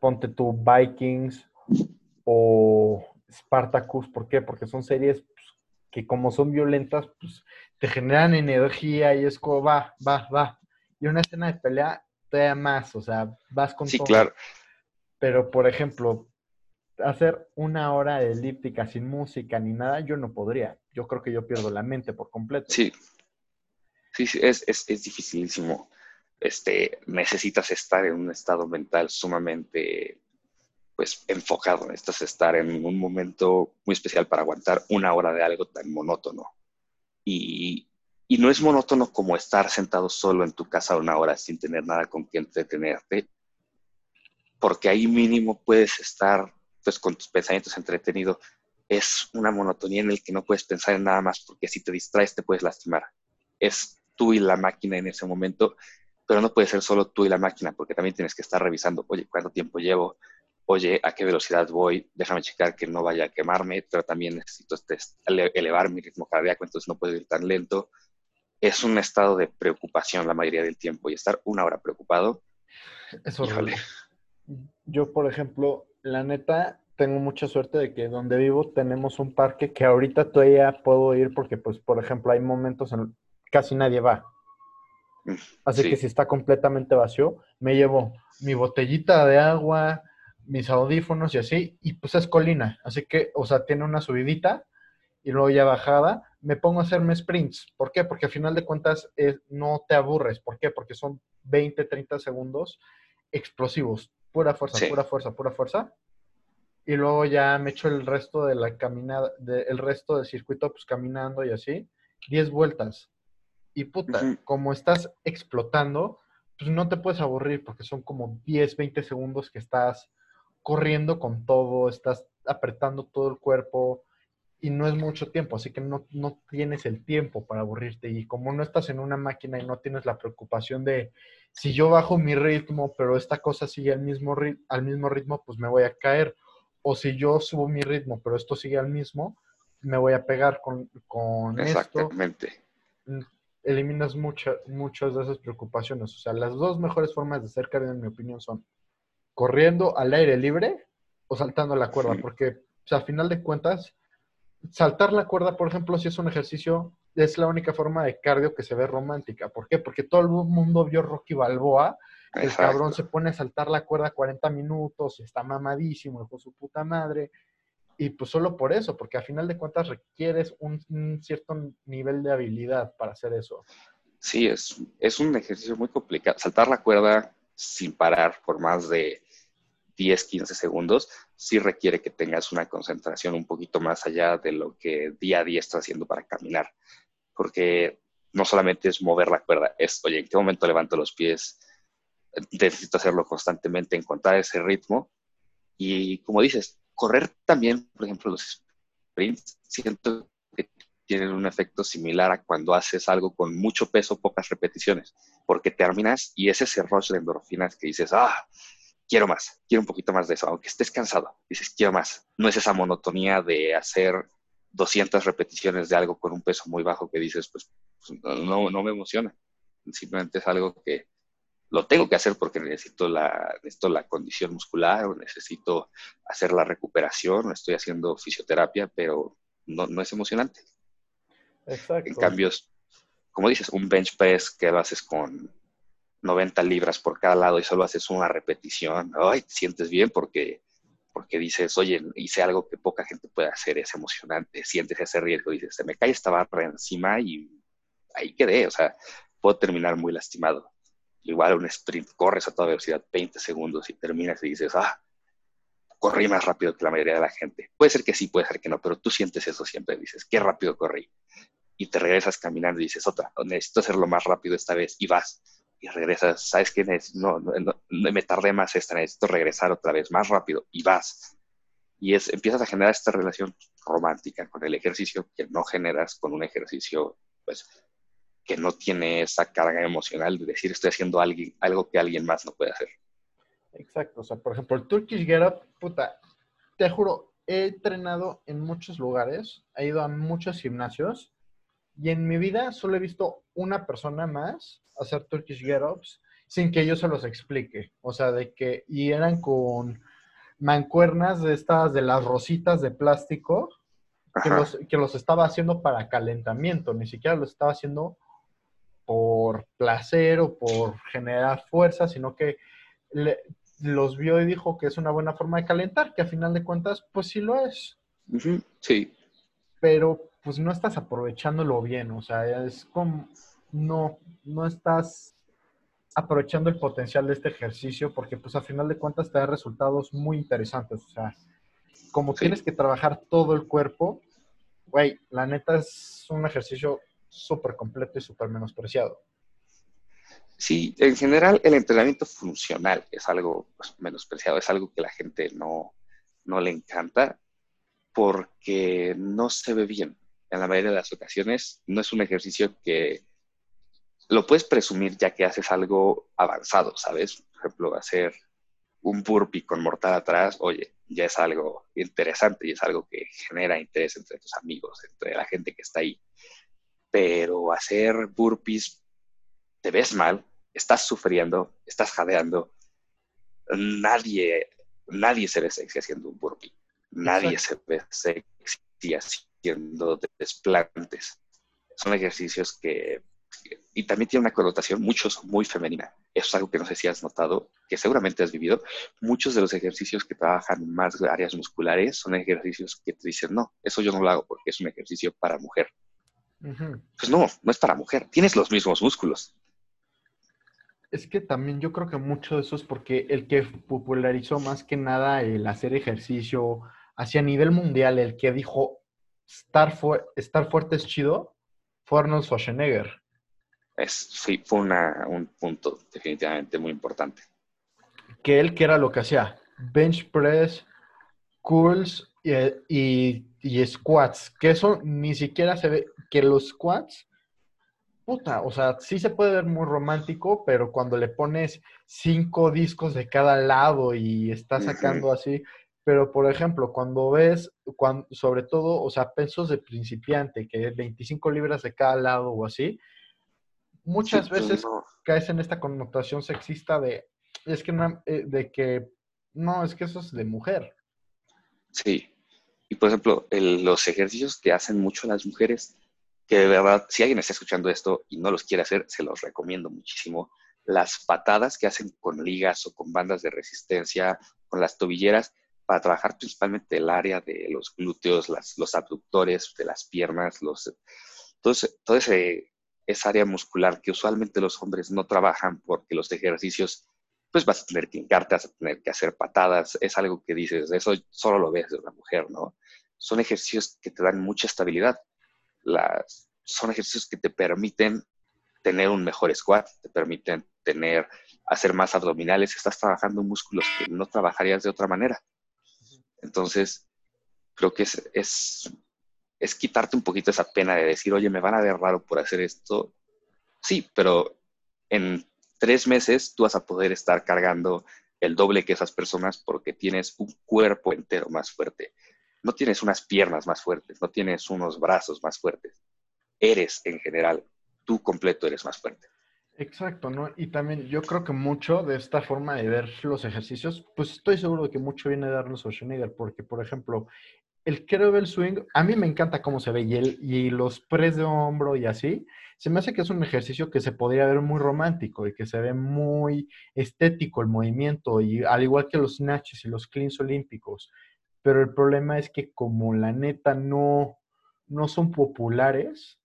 ponte tu Vikings o Spartacus. ¿Por qué? Porque son series que como son violentas, pues te generan energía y es como va, va, va. Y una escena de pelea todavía más, o sea, vas con sí, claro. Pero, por ejemplo, hacer una hora elíptica sin música ni nada, yo no podría. Yo creo que yo pierdo la mente por completo. Sí, sí, sí es, es, es dificilísimo. Este, necesitas estar en un estado mental sumamente pues enfocado, necesitas estar en un momento muy especial para aguantar una hora de algo tan monótono. Y, y no es monótono como estar sentado solo en tu casa una hora sin tener nada con quien entretenerte, porque ahí mínimo puedes estar pues con tus pensamientos entretenidos. Es una monotonía en el que no puedes pensar en nada más, porque si te distraes te puedes lastimar. Es tú y la máquina en ese momento, pero no puede ser solo tú y la máquina, porque también tienes que estar revisando, oye, ¿cuánto tiempo llevo? oye, ¿a qué velocidad voy? Déjame checar que no vaya a quemarme, pero también necesito este, elevar mi ritmo cardíaco, entonces no puedo ir tan lento. Es un estado de preocupación la mayoría del tiempo y estar una hora preocupado. Es horrible. Yo, por ejemplo, la neta, tengo mucha suerte de que donde vivo tenemos un parque que ahorita todavía puedo ir porque, pues, por ejemplo, hay momentos en casi nadie va. Así que si está completamente vacío, me llevo mi botellita de agua, mis audífonos y así, y pues es colina, así que, o sea, tiene una subidita y luego ya bajada, me pongo a hacerme sprints. ¿Por qué? Porque al final de cuentas no te aburres. ¿Por qué? Porque son 20, 30 segundos explosivos, pura fuerza, pura fuerza, pura fuerza. Y luego ya me echo el resto de la caminada, el resto del circuito, pues caminando y así, 10 vueltas. Y puta, como estás explotando, pues no te puedes aburrir porque son como 10, 20 segundos que estás corriendo con todo, estás apretando todo el cuerpo y no es mucho tiempo, así que no, no tienes el tiempo para aburrirte. Y como no estás en una máquina y no tienes la preocupación de si yo bajo mi ritmo, pero esta cosa sigue al mismo, al mismo ritmo, pues me voy a caer. O si yo subo mi ritmo, pero esto sigue al mismo, me voy a pegar con, con Exactamente. Mm, eliminas muchas muchas de esas preocupaciones. O sea, las dos mejores formas de hacer cardio, en mi opinión, son corriendo al aire libre o saltando la cuerda, porque o sea, a final de cuentas, saltar la cuerda, por ejemplo, si es un ejercicio, es la única forma de cardio que se ve romántica. ¿Por qué? Porque todo el mundo vio Rocky Balboa, el cabrón se pone a saltar la cuerda 40 minutos, está mamadísimo, con su puta madre. Y pues solo por eso, porque a final de cuentas requieres un, un cierto nivel de habilidad para hacer eso. Sí, es, es un ejercicio muy complicado. Saltar la cuerda sin parar por más de 10, 15 segundos, sí requiere que tengas una concentración un poquito más allá de lo que día a día estás haciendo para caminar. Porque no solamente es mover la cuerda, es, oye, ¿en qué momento levanto los pies? Necesito hacerlo constantemente, encontrar ese ritmo. Y como dices, correr también, por ejemplo, los sprints, siento que tienen un efecto similar a cuando haces algo con mucho peso, pocas repeticiones, porque terminas y es ese rush de endorfinas que dices, ah, quiero más, quiero un poquito más de eso, aunque estés cansado, dices, quiero más. No es esa monotonía de hacer 200 repeticiones de algo con un peso muy bajo que dices, pues, pues no, no me emociona. Simplemente es algo que lo tengo que hacer porque necesito la, necesito la condición muscular o necesito hacer la recuperación o estoy haciendo fisioterapia, pero no, no es emocionante. Exacto. En cambio, como dices, un bench press que lo haces con 90 libras por cada lado y solo haces una repetición, ay, te sientes bien porque, porque dices, oye, hice algo que poca gente puede hacer, es emocionante, sientes ese riesgo, dices, se me cae esta barra encima y ahí quedé, o sea, puedo terminar muy lastimado. Igual un sprint, corres a toda velocidad 20 segundos y terminas y dices, ah, corrí más rápido que la mayoría de la gente. Puede ser que sí, puede ser que no, pero tú sientes eso siempre, dices, qué rápido corrí. Y te regresas caminando y dices, otra, necesito hacerlo más rápido esta vez y vas. Y regresas, ¿sabes qué? No, no, no, me tardé más esta, necesito regresar otra vez más rápido y vas. Y es, empiezas a generar esta relación romántica con el ejercicio que no generas con un ejercicio, pues, que no tiene esa carga emocional de decir estoy haciendo algo que alguien más no puede hacer. Exacto, o sea, por ejemplo, el Turkish Get Up, puta, te juro, he entrenado en muchos lugares, he ido a muchos gimnasios y en mi vida solo he visto una persona más hacer Turkish Get Ups sin que yo se los explique. O sea, de que, y eran con mancuernas de estas, de las rositas de plástico, que los, que los, estaba haciendo para calentamiento, ni siquiera los estaba haciendo por placer o por generar fuerza, sino que los vio y dijo que es una buena forma de calentar, que a final de cuentas, pues sí lo es. Sí. Pero pues no estás aprovechándolo bien, o sea, es como, no, no estás aprovechando el potencial de este ejercicio porque pues a final de cuentas te da resultados muy interesantes, o sea, como tienes que trabajar todo el cuerpo, güey, la neta es un ejercicio súper completo y súper menospreciado. Sí, en general el entrenamiento funcional es algo pues, menospreciado, es algo que la gente no, no le encanta porque no se ve bien. En la mayoría de las ocasiones no es un ejercicio que lo puedes presumir ya que haces algo avanzado, ¿sabes? Por ejemplo, hacer un burpee con mortal atrás, oye, ya es algo interesante y es algo que genera interés entre tus amigos, entre la gente que está ahí pero hacer burpees te ves mal, estás sufriendo, estás jadeando. Nadie, nadie se ve sexy haciendo un burpee. Nadie se ve sexy haciendo desplantes. Son ejercicios que, y también tiene una connotación muchos muy femenina. Eso es algo que no sé si has notado, que seguramente has vivido. Muchos de los ejercicios que trabajan más áreas musculares son ejercicios que te dicen, no, eso yo no lo hago porque es un ejercicio para mujer. Pues no, no es para mujer. Tienes los mismos músculos. Es que también yo creo que mucho de eso es porque el que popularizó más que nada el hacer ejercicio hacia nivel mundial, el que dijo estar, estar fuerte es chido, fue Arnold Schwarzenegger. Es, sí, fue un punto definitivamente muy importante. Que él, que era lo que hacía? Bench press, curls y, y squats, que eso ni siquiera se ve, que los squats, puta, o sea, sí se puede ver muy romántico, pero cuando le pones cinco discos de cada lado y estás sacando así, pero por ejemplo, cuando ves, cuando, sobre todo, o sea, pesos de principiante, que es 25 libras de cada lado o así, muchas pues, veces caes en esta connotación sexista de, es que, no, eh, de que, no, es que eso es de mujer. Sí. Y por ejemplo, los ejercicios que hacen mucho las mujeres que de verdad, si alguien está escuchando esto y no los quiere hacer, se los recomiendo muchísimo. Las patadas que hacen con ligas o con bandas de resistencia, con las tobilleras, para trabajar principalmente el área de los glúteos, los abductores de las piernas, los, todo, todo ese, esa área muscular que usualmente los hombres no trabajan porque los ejercicios, pues vas a tener que hincarte, vas a tener que hacer patadas, es algo que dices, eso solo lo ves de una mujer, ¿no? Son ejercicios que te dan mucha estabilidad las, son ejercicios que te permiten tener un mejor squat, te permiten tener, hacer más abdominales, estás trabajando músculos que no trabajarías de otra manera. Entonces, creo que es, es, quitarte un poquito esa pena de decir, oye, me van a ver raro por hacer esto. Sí, pero en tres meses tú vas a poder estar cargando el doble que esas personas porque tienes un cuerpo entero más fuerte. no tienes unas piernas más fuertes, no tienes unos brazos más fuertes. Eres en general, tú completo eres más fuerte. Exacto, ¿no? Y también yo creo que mucho de esta forma de ver los ejercicios, pues estoy seguro de que mucho viene de Arnold Schwarzenegger, porque, por ejemplo, el kettlebell swing, a mí me encanta cómo se ve y, el, y los press de hombro y así, se me hace que es un ejercicio que se podría ver muy romántico y que se ve muy estético el movimiento, y al igual que los snatches y los cleans olímpicos. Pero el problema es que como la neta no, no son populares,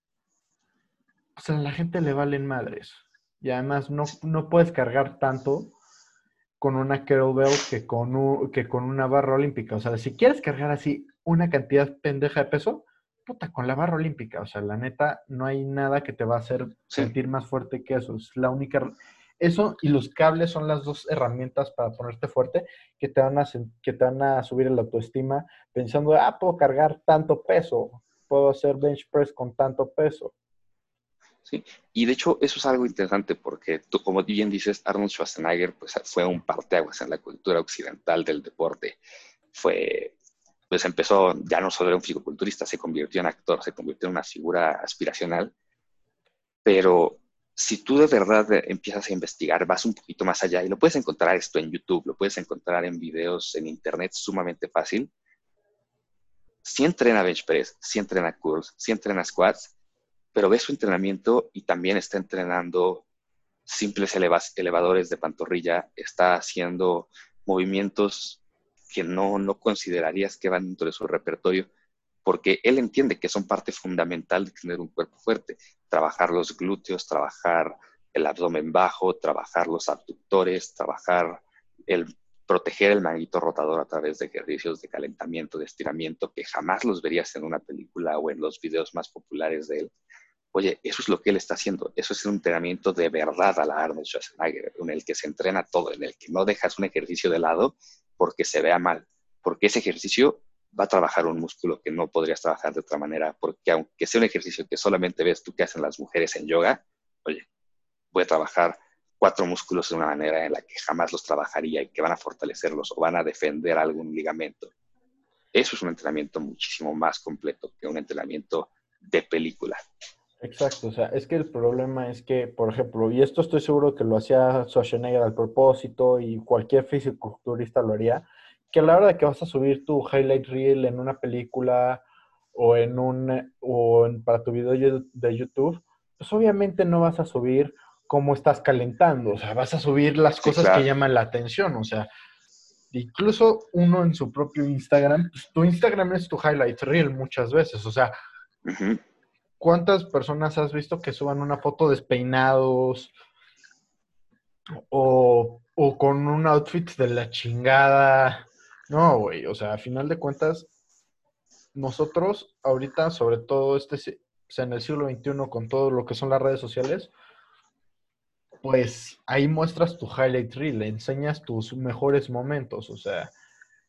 pues a la gente le valen madres. Y además no, no puedes cargar tanto con una kettlebell que con, que con una barra olímpica. O sea, si quieres cargar así una cantidad pendeja de peso, puta, con la barra olímpica. O sea, la neta, no hay nada que te va a hacer sentir más fuerte que eso. Es la única... Eso y los cables son las dos herramientas para ponerte fuerte que te van a, que te van a subir la autoestima pensando, ah, puedo cargar tanto peso, puedo hacer bench press con tanto peso. Sí, y de hecho eso es algo interesante porque tú, como bien dices, Arnold Schwarzenegger pues, fue un parteaguas en la cultura occidental del deporte. Fue, pues empezó ya no solo era un fisiculturista, se convirtió en actor, se convirtió en una figura aspiracional. Pero si tú de verdad empiezas a investigar, vas un poquito más allá y lo puedes encontrar esto en YouTube, lo puedes encontrar en videos en internet sumamente fácil. Si entrena bench press, si entrena curls, si entrena squats, pero ve su entrenamiento y también está entrenando simples elevadores de pantorrilla, está haciendo movimientos que no, no considerarías que van dentro de su repertorio, porque él entiende que son parte fundamental de tener un cuerpo fuerte. Trabajar los glúteos, trabajar el abdomen bajo, trabajar los abductores, trabajar el proteger el manguito rotador a través de ejercicios de calentamiento, de estiramiento, que jamás los verías en una película o en los videos más populares de él. Oye, eso es lo que él está haciendo. Eso es un entrenamiento de verdad a la Arnold Schwarzenegger, en el que se entrena todo, en el que no dejas un ejercicio de lado porque se vea mal, porque ese ejercicio va a trabajar un músculo que no podrías trabajar de otra manera, porque aunque sea un ejercicio que solamente ves tú que hacen las mujeres en yoga, oye, voy a trabajar cuatro músculos de una manera en la que jamás los trabajaría y que van a fortalecerlos o van a defender algún ligamento. Eso es un entrenamiento muchísimo más completo que un entrenamiento de película. Exacto, o sea, es que el problema es que, por ejemplo, y esto estoy seguro que lo hacía Schwarzenegger al propósito y cualquier fisiculturista lo haría, que a la hora de que vas a subir tu highlight reel en una película o en un o para tu video de YouTube, pues obviamente no vas a subir cómo estás calentando, o sea, vas a subir las cosas que llaman la atención, o sea, incluso uno en su propio Instagram, pues tu Instagram es tu highlight reel muchas veces, o sea, ¿Cuántas personas has visto que suban una foto despeinados o, o con un outfit de la chingada? No, güey, o sea, a final de cuentas, nosotros ahorita, sobre todo este, en el siglo XXI, con todo lo que son las redes sociales, pues ahí muestras tu highlight reel, enseñas tus mejores momentos, o sea,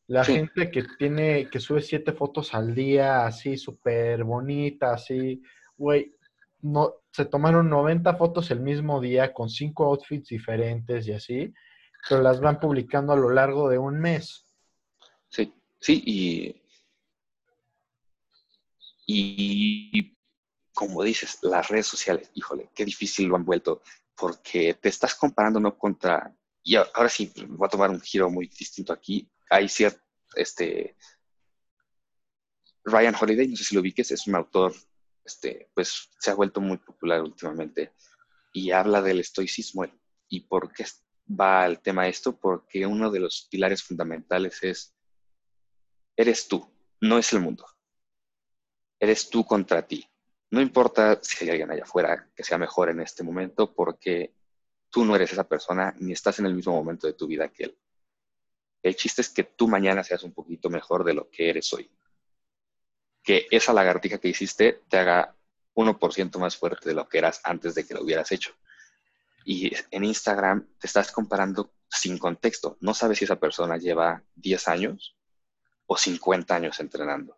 la gente que tiene, que sube siete fotos al día, así súper bonita, así, güey, no, se tomaron 90 fotos el mismo día con cinco outfits diferentes y así, pero las van publicando a lo largo de un mes. Sí, sí, y, y como dices, las redes sociales, híjole, qué difícil lo han vuelto, porque te estás comparando no contra, y ahora sí, voy a tomar un giro muy distinto aquí, hay cierto, este, Ryan Holiday, no sé si lo ubiques, es un autor este, pues se ha vuelto muy popular últimamente y habla del estoicismo. ¿Y por qué va el tema esto? Porque uno de los pilares fundamentales es, eres tú, no es el mundo. Eres tú contra ti. No importa si hay alguien allá afuera que sea mejor en este momento, porque tú no eres esa persona ni estás en el mismo momento de tu vida que él. El chiste es que tú mañana seas un poquito mejor de lo que eres hoy que esa lagartija que hiciste te haga 1% más fuerte de lo que eras antes de que lo hubieras hecho. Y en Instagram te estás comparando sin contexto. No sabes si esa persona lleva 10 años o 50 años entrenando.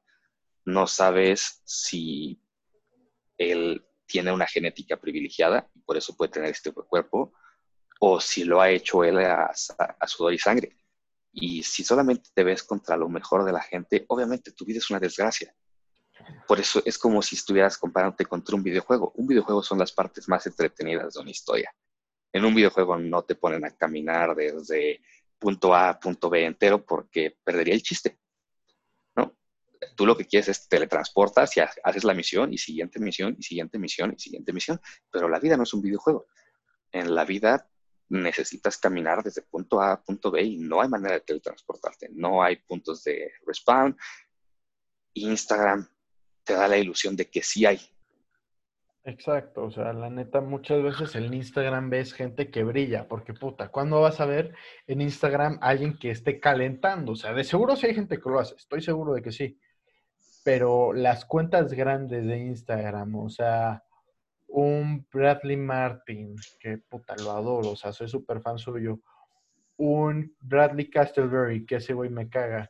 No sabes si él tiene una genética privilegiada y por eso puede tener este cuerpo, o si lo ha hecho él a, a sudor y sangre. Y si solamente te ves contra lo mejor de la gente, obviamente tu vida es una desgracia. Por eso es como si estuvieras comparándote contra un videojuego. Un videojuego son las partes más entretenidas de una historia. En un videojuego no te ponen a caminar desde punto A a punto B entero porque perdería el chiste. ¿no? Tú lo que quieres es teletransportas y haces la misión y siguiente misión y siguiente misión y siguiente misión. Pero la vida no es un videojuego. En la vida necesitas caminar desde punto A a punto B y no hay manera de teletransportarte. No hay puntos de respawn. Instagram te da la ilusión de que sí hay. Exacto, o sea, la neta, muchas veces en Instagram ves gente que brilla, porque puta, ¿cuándo vas a ver en Instagram alguien que esté calentando? O sea, de seguro sí hay gente que lo hace, estoy seguro de que sí, pero las cuentas grandes de Instagram, o sea, un Bradley Martin, que puta, lo adoro, o sea, soy súper fan suyo, un Bradley Castleberry, que ese güey me caga.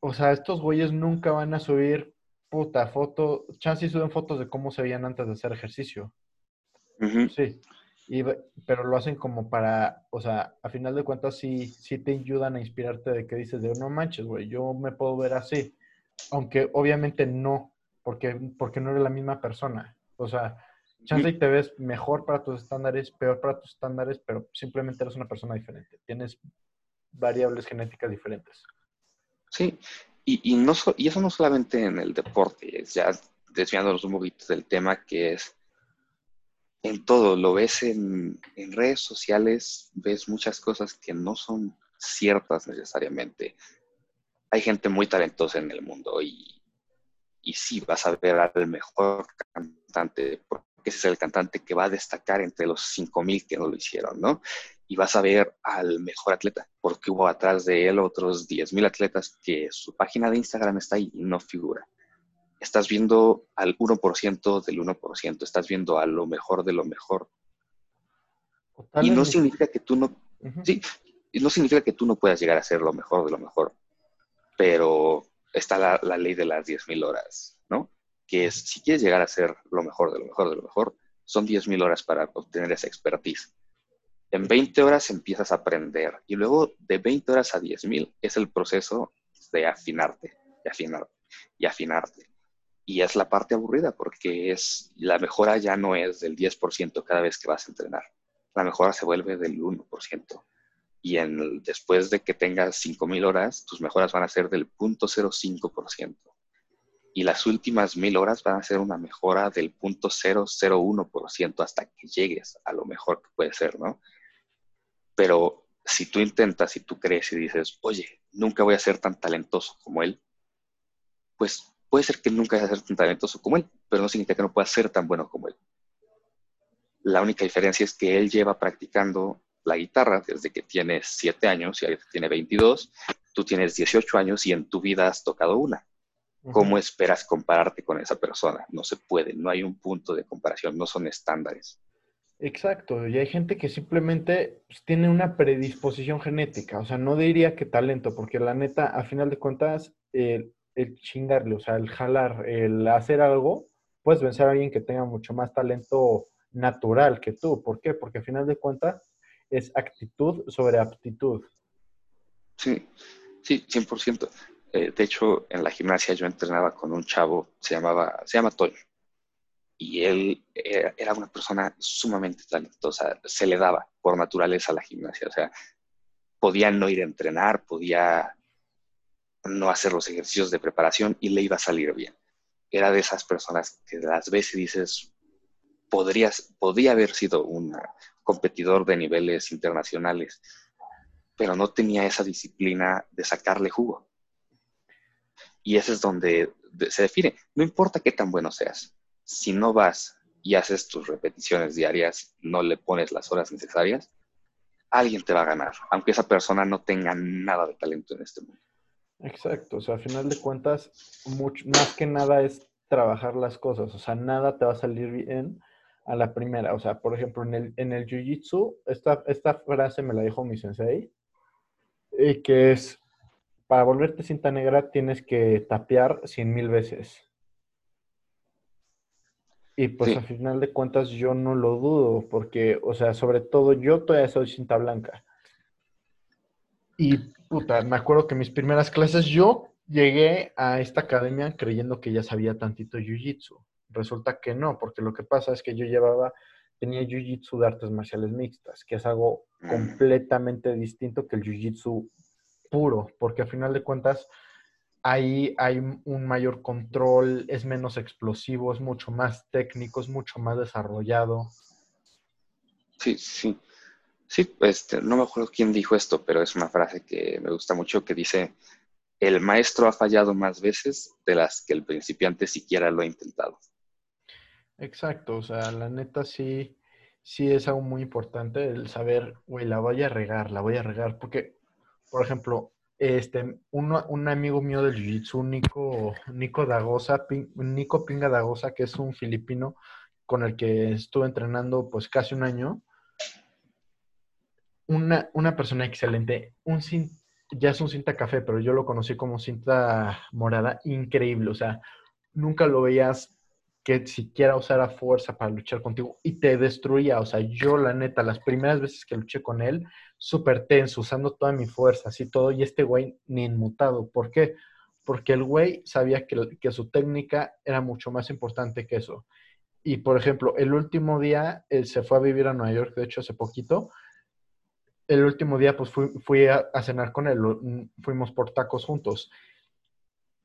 O sea, estos güeyes nunca van a subir puta foto, chance suben fotos de cómo se veían antes de hacer ejercicio. Sí. pero lo hacen como para, o sea, a final de cuentas sí, sí te ayudan a inspirarte de que dices de no manches, güey, yo me puedo ver así. Aunque obviamente no, porque, porque no eres la misma persona. O sea, chance y te ves mejor para tus estándares, peor para tus estándares, pero simplemente eres una persona diferente. Tienes variables genéticas diferentes. Sí, y, no, y eso no solamente en el deporte, ya desviándonos un poquito del tema que es en todo, lo ves en, en, redes sociales, ves muchas cosas que no son ciertas necesariamente. Hay gente muy talentosa en el mundo y, y sí vas a ver al mejor cantante, porque ese es el cantante que va a destacar entre los 5.000 que no lo hicieron, ¿no? y vas a ver al mejor atleta, porque hubo atrás de él otros 10.000 atletas que su página de Instagram está ahí y no figura. Estás viendo al 1% del 1%, estás viendo a lo mejor de lo mejor. Y no significa que tú no, sí, no significa que tú no puedas llegar a ser lo mejor de lo mejor, pero está la, la ley de las 10.000 horas, ¿no? Que es, si quieres llegar a ser lo mejor de lo mejor de lo mejor, son 10.000 horas para obtener esa expertise en 20 horas empiezas a aprender y luego de 20 horas a 10.000 es el proceso de afinarte y afinarte y afinarte. Y es la parte aburrida porque es la mejora ya no es del 10% cada vez que vas a entrenar. La mejora se vuelve del 1%. Y en después de que tengas 5.000 horas, tus mejoras van a ser del 0.05%. Y las últimas 1.000 horas van a ser una mejora del 0.001% hasta que llegues a lo mejor que puede ser, ¿no? Pero si tú intentas y tú crees y dices, oye, nunca voy a ser tan talentoso como él, pues puede ser que nunca vayas a ser tan talentoso como él, pero no significa que no puedas ser tan bueno como él. La única diferencia es que él lleva practicando la guitarra desde que tiene 7 años y ahorita tiene 22, tú tienes 18 años y en tu vida has tocado una. ¿Cómo esperas compararte con esa persona? No se puede, no hay un punto de comparación, no son estándares. Exacto, y hay gente que simplemente pues, tiene una predisposición genética, o sea, no diría que talento, porque la neta, a final de cuentas, el, chingarle, o sea, el jalar, el hacer algo, puedes vencer a alguien que tenga mucho más talento natural que tú. ¿Por qué? Porque a final de cuentas es actitud sobre aptitud. Sí, sí, 100%. Eh, de hecho, en la gimnasia yo entrenaba con un chavo, se llamaba, se llama Toño y él era una persona sumamente talentosa, se le daba por naturaleza la gimnasia, o sea, podía no ir a entrenar, podía no hacer los ejercicios de preparación y le iba a salir bien. Era de esas personas que las y dices, podrías, podía haber sido un competidor de niveles internacionales, pero no tenía esa disciplina de sacarle jugo. Y ese es donde se define. No importa qué tan bueno seas, si no vas y haces tus repeticiones diarias, no le pones las horas necesarias, alguien te va a ganar, aunque esa persona no tenga nada de talento en este mundo. Exacto, o sea, a final de cuentas, más que nada es trabajar las cosas, o sea, nada te va a salir bien a la primera, o sea, por ejemplo, en el, en el Jiu-Jitsu, esta, esta frase me la dijo mi sensei, y que es, para volverte cinta negra tienes que tapear cien mil veces. Y pues a final de cuentas yo no lo dudo, porque, o sea, sobre todo yo todavía soy cinta blanca. Y puta, me acuerdo que mis primeras clases yo llegué a esta academia creyendo que ya sabía tantito jiu-jitsu. Resulta que no, porque lo que pasa es que yo llevaba, tenía jiu-jitsu de artes marciales mixtas, que es algo Mm. completamente distinto que el jiu-jitsu puro, porque a final de cuentas ahí hay un mayor control, es menos explosivo, es mucho más técnico, es mucho más desarrollado. Sí, sí. Sí, este, no me acuerdo quién dijo esto, pero es una frase que me gusta mucho que dice, el maestro ha fallado más veces de las que el principiante siquiera lo ha intentado. Exacto, o sea, la neta sí, sí es algo muy importante el saber, güey, la voy a regar, la voy a regar, porque, por ejemplo, este, uno- un amigo mío del Jiu-Jitsu, Nico, Nico Dagosa, Nico Pinga Dagosa, que es un filipino con el que estuve entrenando pues casi un año, una, una persona excelente, un ya es un cinta café, pero yo lo conocí como cinta morada, increíble, o sea, nunca lo veías que siquiera usara fuerza para luchar contigo y te destruía, o sea, yo la neta, las primeras veces que luché con él, súper tenso, usando toda mi fuerza, así todo, y este güey ni inmutado, ¿por qué? Porque el güey sabía que, que su técnica era mucho más importante que eso. Y por ejemplo, el último día, él se fue a vivir a Nueva York, de hecho, hace poquito, el último día, pues fui, a, a, cenar con él, fuimos por tacos juntos.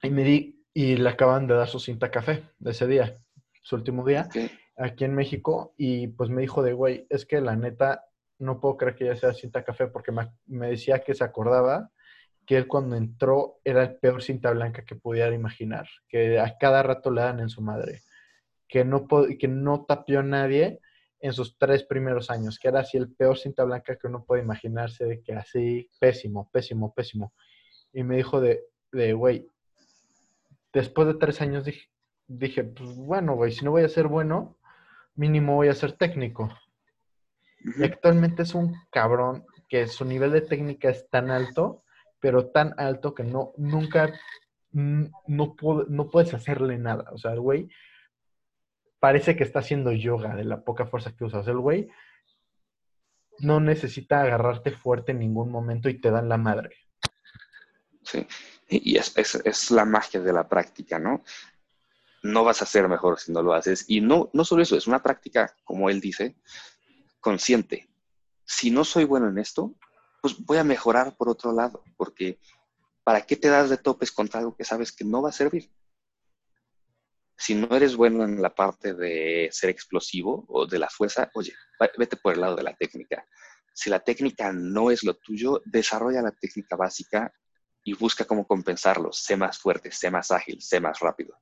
Y me di, y le acaban de dar su cinta café de ese día, su último día, Okay. aquí en México. Y pues me dijo de, güey, es que la neta, no puedo creer que ya sea cinta café, porque me, me decía que se acordaba que él cuando entró era el peor cinta blanca que pudiera imaginar, que a cada rato le dan en su madre, que no, que no tapió a nadie en sus tres primeros años, que era así el peor cinta blanca que uno puede imaginarse, de que así, pésimo, pésimo, pésimo. Y me dijo de, de, güey, después de tres años dije, dije pues bueno, güey, si no voy a ser bueno, mínimo voy a ser técnico. Uh -huh. Y actualmente es un cabrón que su nivel de técnica es tan alto, pero tan alto que no, nunca, no, no puedes hacerle nada. O sea, el güey parece que está haciendo yoga de la poca fuerza que usas. El güey no necesita agarrarte fuerte en ningún momento y te dan la madre. Sí, y es, es, es, la magia de la práctica, ¿no? No vas a ser mejor si no lo haces. Y no, no solo eso, es una práctica, como él dice, consciente. Si no soy bueno en esto, pues voy a mejorar por otro lado, porque ¿para qué te das de topes contra algo que sabes que no va a servir? si no eres bueno en la parte de ser explosivo o de la fuerza, oye, vete por el lado de la técnica. Si la técnica no es lo tuyo, desarrolla la técnica básica y busca cómo compensarlo. Sé más fuerte, sé más ágil, sé más rápido.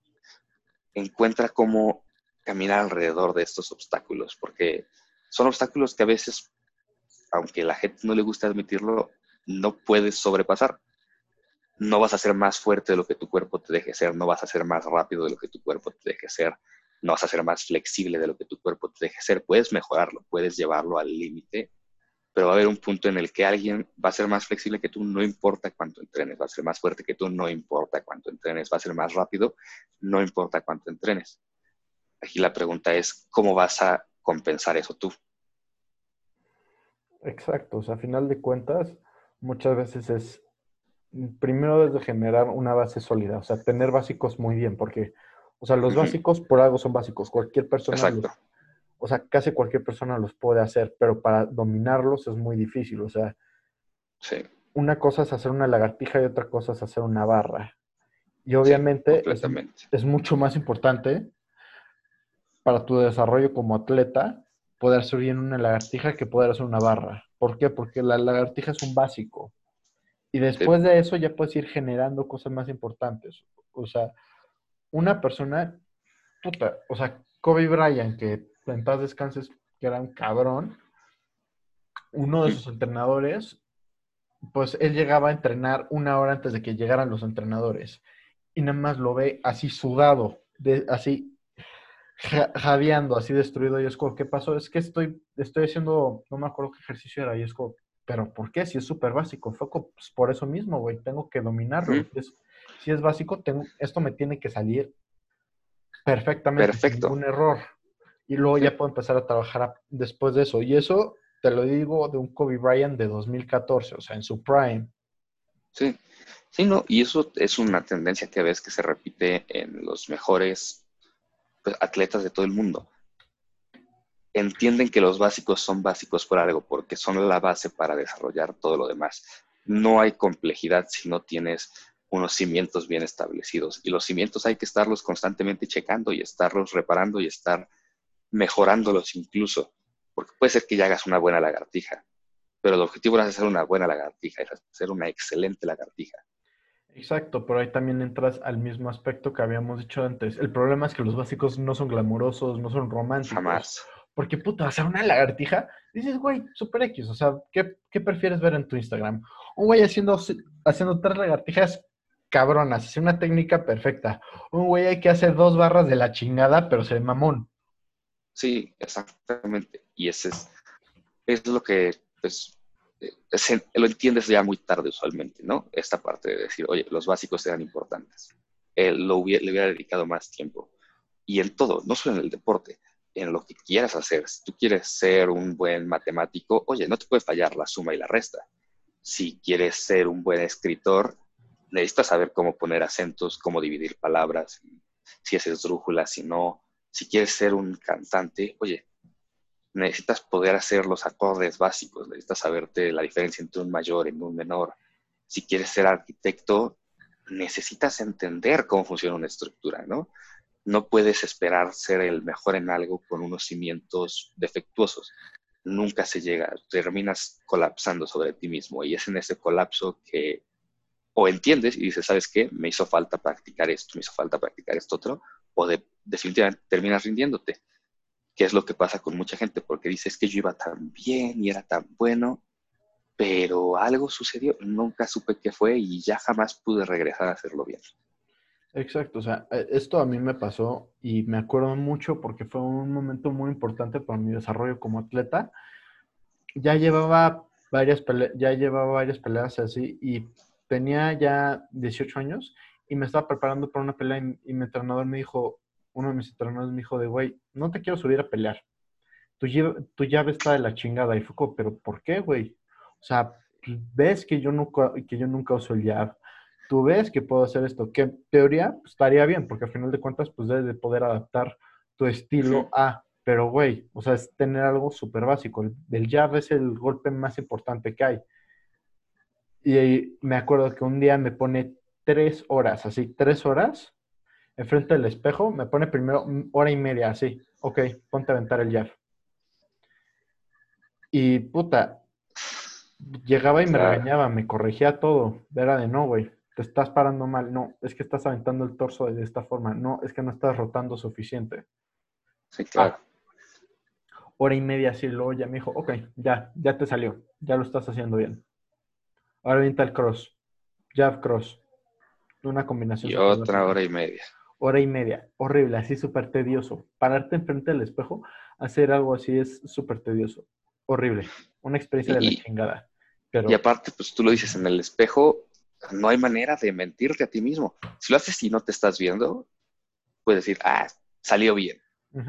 Encuentra cómo caminar alrededor de estos obstáculos, porque son obstáculos que a veces, aunque la gente no le gusta admitirlo, no puedes sobrepasar no vas a ser más fuerte de lo que tu cuerpo te deje ser, no vas a ser más rápido de lo que tu cuerpo te deje ser, no vas a ser más flexible de lo que tu cuerpo te deje ser. Puedes mejorarlo, puedes llevarlo al límite, pero va a haber un punto en el que alguien va a ser más flexible que tú, no importa cuánto entrenes, va a ser más fuerte que tú, no importa cuánto entrenes, va a ser más rápido, no importa cuánto entrenes. Aquí la pregunta es, ¿cómo vas a compensar eso tú? Exacto, o sea, a final de cuentas, muchas veces es primero desde generar una base sólida, o sea, tener básicos muy bien, porque, o sea, los uh -huh. básicos por algo son básicos, cualquier persona, los, o sea, casi cualquier persona los puede hacer, pero para dominarlos es muy difícil, o sea, sí. una cosa es hacer una lagartija y otra cosa es hacer una barra. Y obviamente sí, es, es mucho más importante para tu desarrollo como atleta poder hacer bien una lagartija que poder hacer una barra. ¿Por qué? Porque la lagartija es un básico. Y después de eso ya puedes ir generando cosas más importantes. O sea, una persona, puta, o sea, Kobe Bryant, que en paz descanses, que era un cabrón, uno de sus entrenadores, pues él llegaba a entrenar una hora antes de que llegaran los entrenadores. Y nada más lo ve así sudado, de, así jadeando, así destruido. Y es como, ¿qué pasó? Es que estoy, estoy haciendo, no me acuerdo qué ejercicio era. Y es como, pero ¿por qué? Si es súper básico. Fue pues por eso mismo, güey. Tengo que dominarlo. Sí. Es, si es básico, tengo, esto me tiene que salir perfectamente. Perfecto. Ningún error. Y luego sí. ya puedo empezar a trabajar después de eso. Y eso te lo digo de un Kobe Bryant de 2014, o sea, en su prime. Sí, sí, no, y eso es una tendencia que ves que se repite en los mejores pues, atletas de todo el mundo. Entienden que los básicos son básicos por algo, porque son la base para desarrollar todo lo demás. No hay complejidad si no tienes unos cimientos bien establecidos. Y los cimientos hay que estarlos constantemente checando y estarlos reparando y estar mejorándolos incluso, porque puede ser que ya hagas una buena lagartija, pero el objetivo no es hacer una buena lagartija, es hacer una excelente lagartija. Exacto, pero ahí también entras al mismo aspecto que habíamos dicho antes. El problema es que los básicos no son glamurosos, no son románticos. Jamás. Porque, puta, hacer una lagartija, dices, güey, super X. O sea, ¿qué, ¿qué, prefieres ver en tu Instagram? Un güey haciendo, haciendo tres lagartijas cabronas, hace una técnica perfecta. Un güey que hace dos barras de la chingada, pero se ve mamón. Sí, exactamente. Y ese es, es lo que pues, eh, lo entiendes ya muy tarde usualmente, ¿no? Esta parte de decir, oye, los básicos eran importantes. Él lo hubiera, le hubiera dedicado más tiempo. Y en todo, no solo en el deporte, en lo que quieras hacer. Si tú quieres ser un buen matemático, oye, no te puede fallar la suma y la resta. Si quieres ser un buen escritor, necesitas saber cómo poner acentos, cómo dividir palabras, si es esdrújula, si no. Si quieres ser un cantante, oye, necesitas poder hacer los acordes básicos, necesitas saberte la diferencia entre un mayor y un menor. Si quieres ser arquitecto, necesitas entender cómo funciona una estructura, ¿no? No puedes esperar ser el mejor en algo con unos cimientos defectuosos. Nunca se llega, terminas colapsando sobre ti mismo y es en ese colapso que o entiendes y dices, ¿sabes qué? Me hizo falta practicar esto, me hizo falta practicar esto otro, o de, definitivamente terminas rindiéndote que es lo que pasa con mucha gente, porque dices que yo iba tan bien y era tan bueno, pero algo sucedió, nunca supe qué fue y ya jamás pude regresar a hacerlo bien. Exacto, o sea, e, esto a mí me pasó y me acuerdo mucho porque fue un momento muy importante para mi desarrollo como atleta. Ya llevaba varias ya llevaba varias peleas así y tenía ya 18 años y me estaba preparando para una pelea y, y mi entrenador me dijo, uno de mis entrenadores me dijo de, güey, no te quiero subir a pelear. Tu tu llave está de la chingada. Y fue como, pero ¿por qué, güey? O sea, ves que yo nunca, que yo nunca uso el llave. Tú ves que puedo hacer esto. Que en teoría pues, estaría bien, porque al final de cuentas, pues debes de poder adaptar tu estilo a. Pero, güey, o sea, es tener algo súper básico. El, el jab es el golpe más importante que hay. Y me acuerdo que un día me pone tres horas, así, tres horas, enfrente del espejo, me pone primero hora y media, así. Ok, ponte a aventar el jab. Y puta, llegaba y me regañaba, me corregía todo. Era de no, güey, te estás parando mal. No, es que estás aventando el torso de esta forma. No, es que no estás rotando suficiente. Sí, claro. hora y media así, luego ya me dijo, ok, ya, ya te salió, ya lo estás haciendo bien. Ahora avienta el cross, jab cross. Una combinación. Y otra hora y media hora y media. Horrible, así súper tedioso. Pararte enfrente del espejo, hacer algo así es súper tedioso. Horrible. Una experiencia de la chingada. Y aparte, pues tú lo dices en el espejo, no hay manera de mentirte a ti mismo. Si lo haces y no te estás viendo, puedes decir, ah, salió bien.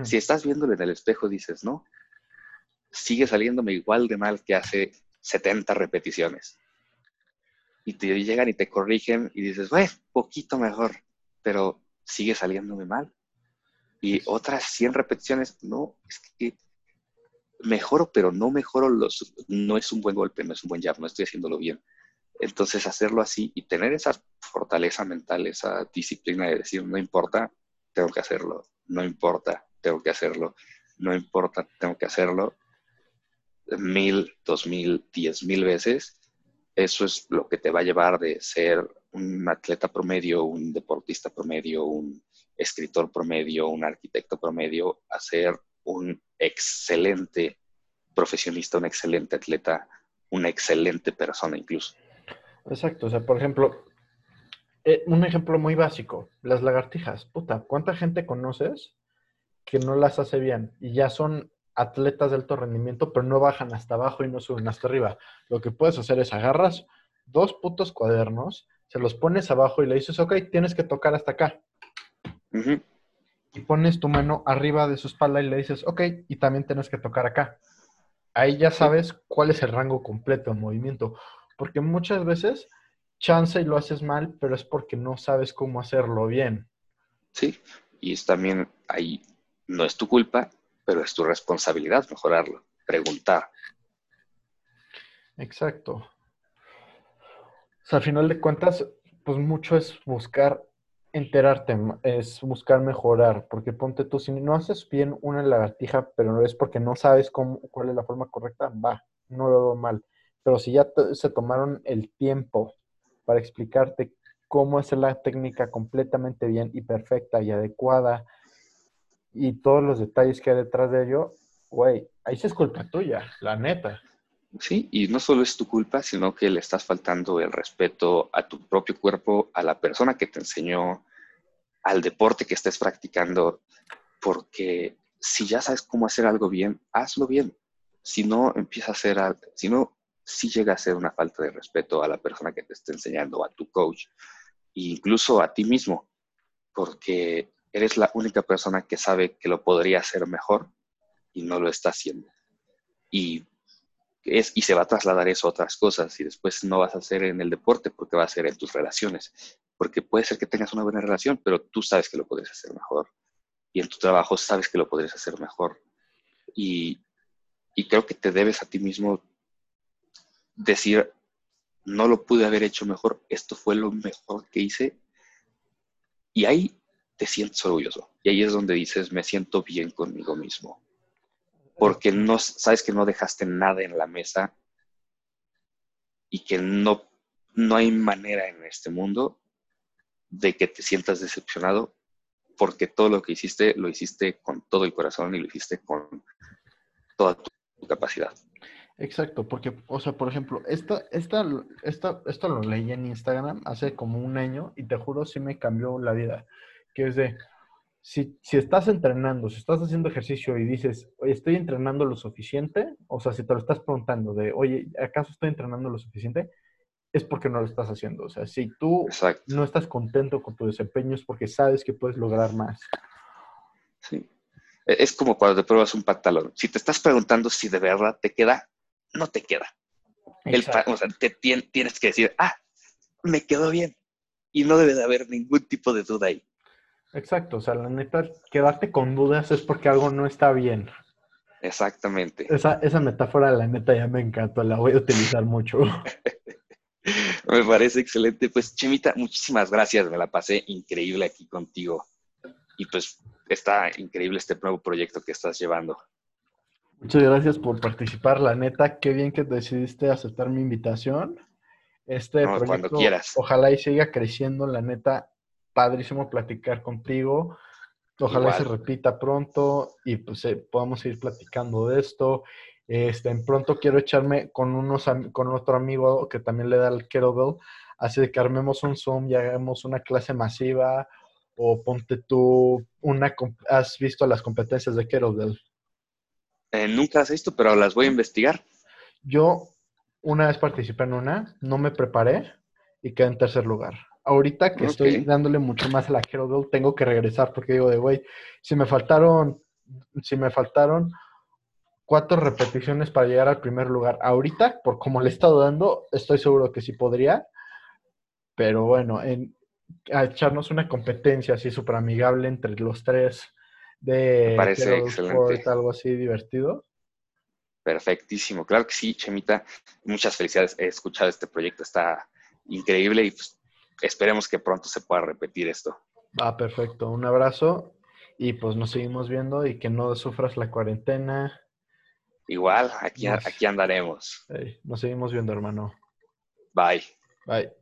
Si estás viéndolo en el espejo, dices, no, sigue saliéndome igual de mal que hace 70 repeticiones. Y te llegan y te corrigen y dices, bueno, poquito mejor, pero sigue saliéndome mal. Y otras 100 repeticiones, no, es que mejoro, pero no mejoro los, no es un buen golpe, no es un buen jab, no estoy haciéndolo bien. Entonces hacerlo así y tener esa fortaleza mental, esa disciplina de decir, no importa, tengo que hacerlo, no importa, tengo que hacerlo, no importa, tengo que hacerlo, mil, dos mil, diez mil veces, eso es lo que te va a llevar de ser un atleta promedio, un deportista promedio, un escritor promedio, un arquitecto promedio, a ser un excelente profesionista, un excelente atleta, una excelente persona incluso. Exacto, o sea, por ejemplo, eh, un ejemplo muy básico, las lagartijas. Puta, ¿cuánta gente conoces que no las hace bien y ya son atletas de alto rendimiento, pero no bajan hasta abajo y no suben hasta arriba? Lo que puedes hacer es agarras dos putos cuadernos, se los pones abajo y le dices, ok, tienes que tocar hasta acá. Y pones tu mano arriba de su espalda y le dices, ok, y también tienes que tocar acá. Ahí ya sabes cuál es el rango completo en movimiento. Porque muchas veces chance y lo haces mal, pero es porque no sabes cómo hacerlo bien. Sí, y es también ahí, no es tu culpa, pero es tu responsabilidad mejorarlo, preguntar. Exacto. O sea, al final de cuentas, pues mucho es buscar enterarte, es buscar mejorar, porque ponte tú, si no haces bien una lagartija, pero no es porque no sabes cómo, cuál es la forma correcta, va, no lo veo mal. Pero si ya se tomaron el tiempo para explicarte cómo hacer la técnica completamente bien y perfecta y adecuada y todos los detalles que hay detrás de ello, güey, ahí se es culpa tuya, la neta. Sí, y no solo es tu culpa, sino que le estás faltando el respeto a tu propio cuerpo, a la persona que te enseñó, al deporte que estés practicando, porque si ya sabes cómo hacer algo bien, hazlo bien. Si no, empieza a hacer, si no, si llega a ser una falta de respeto a la persona que te está enseñando, a tu coach, e incluso a ti mismo, porque eres la única persona que sabe que lo podría hacer mejor y no lo está haciendo. Y es, y se va a trasladar eso a otras cosas y después no vas a hacer en el deporte porque va a ser en tus relaciones. Porque puede ser que tengas una buena relación, pero tú sabes que lo podrías hacer mejor. Y en tu trabajo sabes que lo podrías hacer mejor. Y, y creo que te debes a ti mismo decir, no lo pude haber hecho mejor, esto fue lo mejor que hice. Y ahí te sientes orgulloso. Y ahí es donde dices, me siento bien conmigo mismo porque no sabes que no dejaste nada en la mesa y que no, no hay manera en este mundo de que te sientas decepcionado porque todo lo que hiciste lo hiciste con todo el corazón y lo hiciste con toda tu capacidad. Exacto, porque, o sea, por ejemplo, esta, esta, esta, esto lo leí en Instagram hace como un año y te juro sí me cambió la vida, que es de, si, estás entrenando, si estás haciendo ejercicio y dices, oye, estoy entrenando lo suficiente, o sea, si te lo estás preguntando de, oye, ¿acaso estoy entrenando lo suficiente? Es porque no lo estás haciendo. O sea, si tú no estás contento con tu desempeño es porque sabes que puedes lograr más. Sí. E, es como cuando te pruebas un pantalón. Si te estás preguntando si de verdad te queda, no te queda. El, o sea, te, tienes que decir, ah, me quedó bien. Y no debe de haber ningún tipo de duda ahí. Exacto, o sea, la neta, quedarte con dudas es porque algo no está bien. Exactamente. Esa, esa metáfora, la neta, ya me encantó, la voy a utilizar mucho. me parece excelente. Pues, Chimita, muchísimas gracias, me la pasé increíble aquí contigo. Y pues está increíble este nuevo proyecto que estás llevando. Muchas gracias por participar, la neta, qué bien que decidiste aceptar mi invitación. Este proyecto, cuando quieras. Ojalá y siga creciendo, la neta, padrísimo platicar contigo. Ojalá se repita pronto y pues eh, podamos ir platicando de esto. Este, en pronto quiero echarme con unos con otro amigo que también le da el kettlebell, así de que armemos un Zoom y hagamos una clase masiva o ponte tú una has visto las competencias de kettlebell. Eh, nunca has visto, pero las voy a investigar. Yo una vez participé en una, no me preparé y quedé en tercer lugar ahorita que estoy dándole mucho más a la kettlebell, tengo que regresar porque digo de, güey, si me faltaron, si me faltaron cuatro repeticiones para llegar al primer lugar, ahorita, por como le he estado dando, estoy seguro que sí podría, pero bueno, en, a echarnos una competencia así súper amigable entre los tres de parece excelente. algo así divertido. Perfectísimo, claro que sí, Chemita. Muchas felicidades. He escuchado este proyecto, está increíble y pues esperemos que pronto se pueda repetir esto. Ah, perfecto. Un abrazo y pues nos seguimos viendo y que no sufras la cuarentena. Igual, aquí, aquí andaremos. nos seguimos viendo, hermano. Bye. Bye.